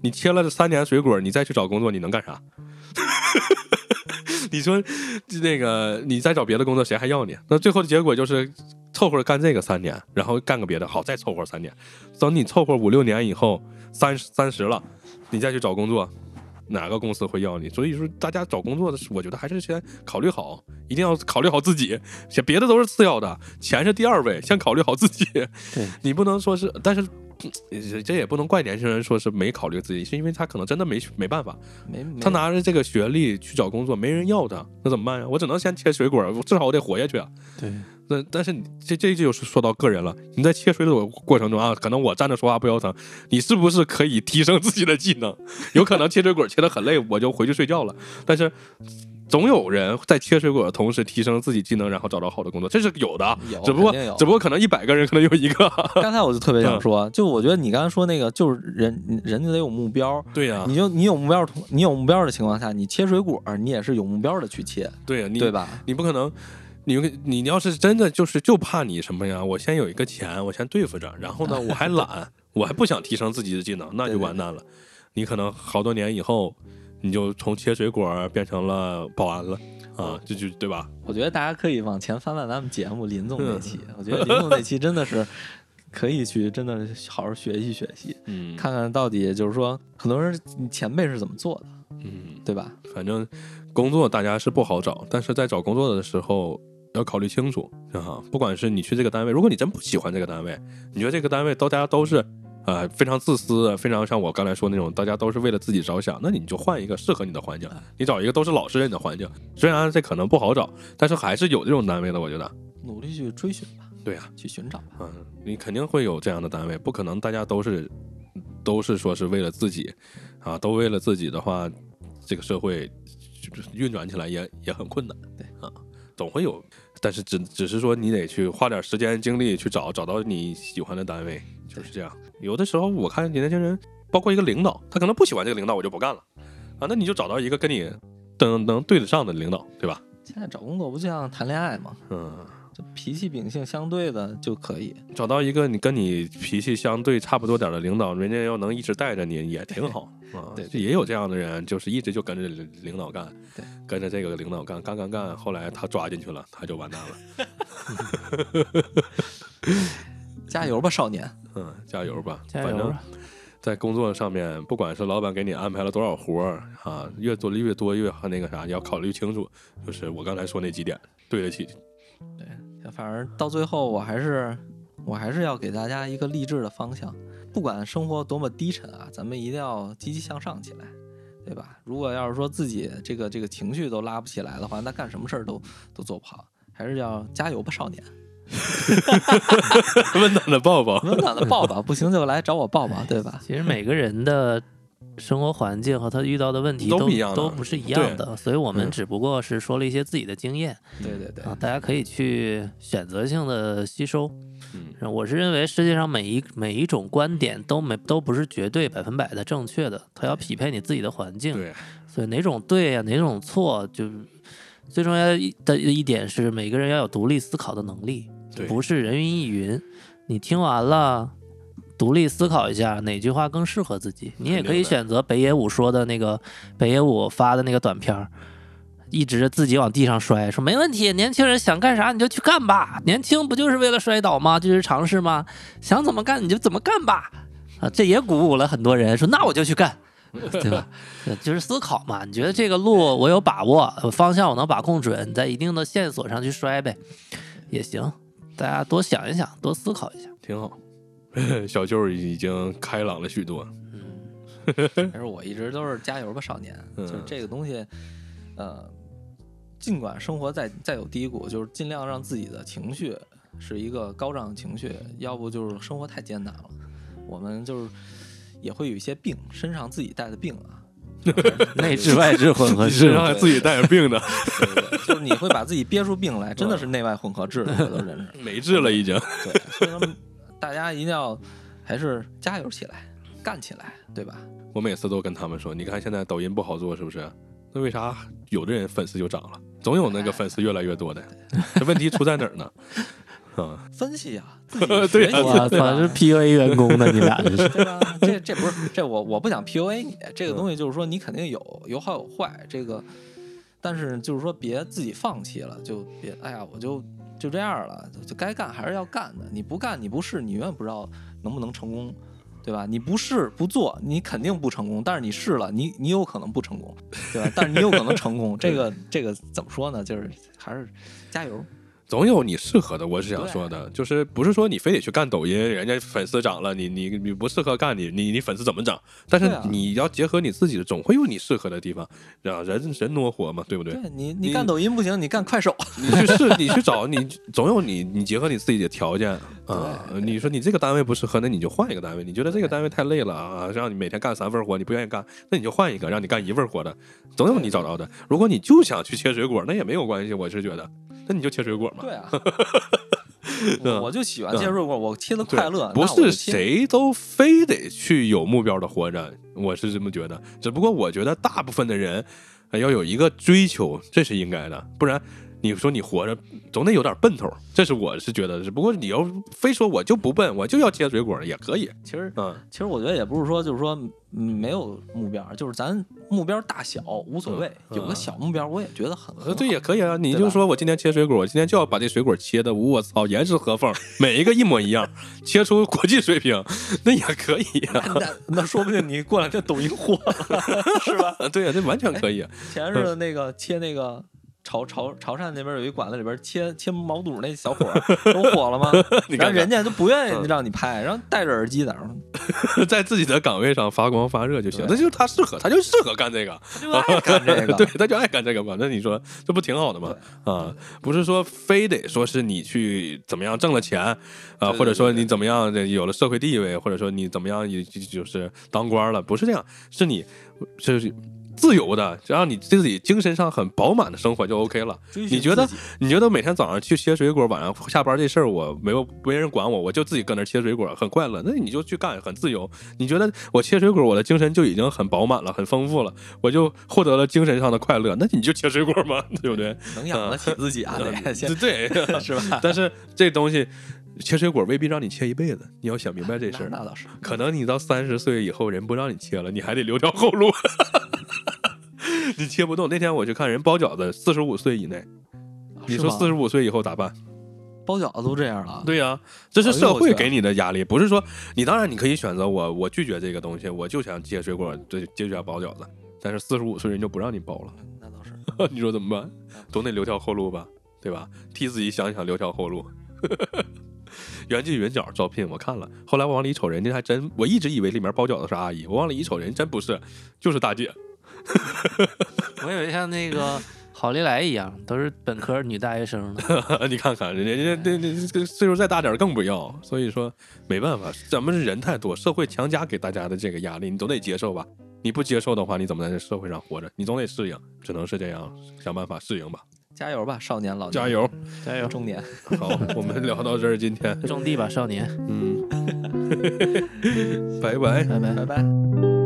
你切了三年水果，你再去找工作，你能干啥？你说那个你再找别的工作，谁还要你？那最后的结果就是凑合干这个三年，然后干个别的，好再凑合三年。等你凑合五六年以后，三三十了，你再去找工作，哪个公司会要你？所以说，大家找工作的时候，我觉得还是先考虑好，一定要考虑好自己，先别的都是次要的，钱是第二位，先考虑好自己。对 你不能说是，但是。这这也不能怪年轻人说是没考虑自己，是因为他可能真的没没办法，他拿着这个学历去找工作，没人要他，那怎么办呀？我只能先切水果，我至少我得活下去啊。对，那但是你这这就是说到个人了。你在切水果过程中啊，可能我站着说话不腰疼，你是不是可以提升自己的技能？有可能切水果切得很累，我就回去睡觉了。但是总有人在切水果的同时提升自己技能，然后找到好的工作，这是有的。有只不过只不过可能一百个人可能有一个。刚才我就特别嗯想说，就我觉得你刚才说那个，就是人人家得有目标，对呀、你就你有目标同，你有目标的情况下，你切水果，你也是有目标的去切，对呀、你对吧？你不可能，你你要是真的就是就怕你什么呀？我先有一个钱，我先对付着，然后呢，我还懒，我还不想提升自己的技能，那就完蛋了。你可能好多年以后，你就从切水果变成了保安了啊，这就对吧？我觉得大家可以往前翻翻咱们节目林总那嗯期，我觉得林总那期真的是可以去真的好好学习学习，嗯，看看到底就是说很多人前辈是怎么做的，嗯，对吧？反正工作大家是不好找，但是在找工作的时候。要考虑清楚啊！不管是你去这个单位，如果你真不喜欢这个单位，你觉得这个单位都大家都是呃非常自私，非常像我刚才说那种，大家都是为了自己着想，那你就换一个适合你的环境，你找一个都是老实人的环境。虽然这可能不好找，但是还是有这种单位的，我觉得。努力去追寻吧，对呀、去寻找吧。嗯，你肯定会有这样的单位，不可能大家都是都是说是为了自己啊，都为了自己的话，这个社会就是运转起来也也很困难。对啊，总会有，但是只只是说你得去花点时间精力去找找到你喜欢的单位，就是这样。有的时候我看年轻人，包括一个领导，他可能不喜欢这个领导，我就不干了啊，那你就找到一个跟你能能对得上的领导，对吧？现在找工作不就像谈恋爱吗？嗯。就脾气秉性相对的就可以。找到一个你跟你脾气相对差不多点儿的领导，人家要能一直带着你，也挺好 啊。对这也有这样的人，就是一直就跟着领领导干，对，跟着这个领导干，干干干，后来他抓进去了，他就完蛋了。加油吧，少年！嗯，加油吧，加反正油吧！在工作上面，不管是老板给你安排了多少活儿啊，越做的越多越那个啥，你要考虑清楚，就是我刚才说那几点，对得起。反正到最后，我还是我还是要给大家一个励志的方向。不管生活多么低沉啊，咱们一定要积极向上起来，对吧？如果要是说自己这个这个情绪都拉不起来的话，那干什么事儿都都做不好。还是要加油吧，少年！温暖的抱抱，温暖的抱抱，不行就来找我抱抱，对吧？其实每个人的生活环境和他遇到的问题都都不是一样的，所以我们嗯只不过是说了一些自己的经验对对对啊，大家可以去选择性的吸收。嗯，我是认为世界上每一每一种观点都没都不是绝对百分百的正确的，它要匹配你自己的环境。对，所以哪种对呀、哪种错，就最重要的一的一点是每个人要有独立思考的能力，不是人云亦云。你听完了，独立思考一下哪句话更适合自己。你也可以选择北野武说的那个北野武发的那个短片儿。一直自己往地上摔，说没问题，年轻人想干啥你就去干吧，年轻不就是为了摔倒吗？就是尝试吗？想怎么干你就怎么干吧，啊，这也鼓舞了很多人，说那我就去干，对吧？就是思考嘛，你觉得这个路我有把握，呃方向我能把控准，在一定的线索上去摔呗，也行。大家多想一想，多思考一下。挺好。小舅儿已经开朗了许多。但是我一直都是加油吧，少年。嗯就是这个东西，呃，尽管生活再再有低谷，就是尽量让自己的情绪是一个高涨的情绪，要不就是生活太艰难了。我们就是也会有一些病，身上自己带的病啊，内治外治混合你治身上还自己带着病的，对对对就是你会把自己憋出病来，真的是内外混合治的，我都认识。没治了已经。对，所以说大家一定要还是加油起来，干起来，对吧？我每次都跟他们说，你看现在抖音不好做，是不是？那为啥有的人粉丝就涨了，总有那个粉丝越来越多的？这问题出在哪儿呢？啊，分析呀、自己 对呀学习我操，对吧这 PUA 员工呢，你俩这是。对吧？这这不是这我我不想 PUA 你，这个东西就是说你肯定有有好有坏，这个，但是就是说别自己放弃了，就别哎呀我就就这样了，就该干还是要干的，你不干你不试，你永远不知道能不能成功。对吧？你不试不做，你肯定不成功。但是你试了，你你有可能不成功，对吧？但是你有可能成功。这个这个怎么说呢？就是还是加油。总有你适合的。我是想说的，就是不是说你非得去干抖音，人家粉丝涨了，你你你不适合干你你你粉丝怎么涨？但是你要结合你自己的，总会有你适合的地方，啊，人人挪活嘛，对不对？对你你你干抖音不行，你干快手。你去试，你去找，你总有你，你结合你自己的条件啊。你说你这个单位不适合，那你就换一个单位。你觉得这个单位太累了啊，让你每天干三份活，你不愿意干，那你就换一个，让你干一份活的，总有你找着的。如果你就想去切水果，那也没有关系，我是觉得，那你就切水果嘛。对啊，我 我就喜欢切水果，我切的快乐。不是谁都非得去有目标的活着，我是这么觉得。只不过我觉得大部分的人呃要有一个追求，这是应该的，不然你说你活着总得有点奔头，这是我是觉得。是不过你要非说我就不笨，我就要切水果也可以，其实嗯，其实我觉得也不是说就是说嗯没有目标，就是咱目标大小无所谓，嗯有个小目标我也觉得很对也可以啊。你就说我今天切水果，我今天就要把这水果切的，我操，严丝合缝，每一个一模一样，切出国际水平，那也可以呀、好。那那说不定你过两天抖音火了，是吧？啊。对呀、这完全可以。前日子那个切那个。潮潮潮汕那边有一馆子，里边切切毛肚那小伙儿都火了吗？你看看然后人家就不愿嗯意让你拍，然后戴着耳机在那儿，在自己的岗位上发光发热就行，那就是他适合，他就适合干这个，他就爱干这个。对，他就爱干这个嘛。那你说这不挺好的吗？啊，不是说非得说是你去怎么样挣了钱啊，或者说你怎么样的有了社会地位，或者说你怎么样也就就是当官了，不是这样，是你是自由的，只要你自己精神上很饱满的生活就 OK 了。你觉得你觉得每天早上去切水果，晚上下班这事儿我没有没人管我，我就自己搁那切水果，很快乐。那你就去干，很自由。你觉得我切水果，我的精神就已经很饱满了，很丰富了，我就获得了精神上的快乐。那你就切水果嘛，对不对？能养得起自己啊？得 先 对，是吧？但是这东西切水果未必让你切一辈子，你要想明白这事儿。那 那倒是，可能你到三十岁以后，人不让你切了，你还得留条后路。你切不动。那天我去看人包饺子，四十五岁以内，你说四十五五岁以后咋办？包饺子都这样了，对呀、这是社会给你的压力，不是说你当然你可以选择我，我拒绝这个东西，我就想切水果，对就想包饺子。但是四十五岁人就不让你包了，那倒是。你说怎么办？总得留条后路吧，对吧？替自己想想，留条后路。袁记云饺招聘我看了，后来我往里一瞅，人家还真，我一直以为里面包饺子是阿姨，我往里一瞅，人真不是，就是大姐。我以为像那个郝丽来一样，都是本科女大学生呢。你看看人家人家这这这岁数再大点更不要，所以说没办法，咱们人太多，社会强加给大家的这个压力，你总得接受吧。你不接受的话，你怎么在这社会上活着？你总得适应，只能是这样，想办法适应吧。加油吧，少年老年加油！加油，中年。好，我们聊到这儿，今天，种地吧，少年。嗯，拜拜。拜拜拜拜。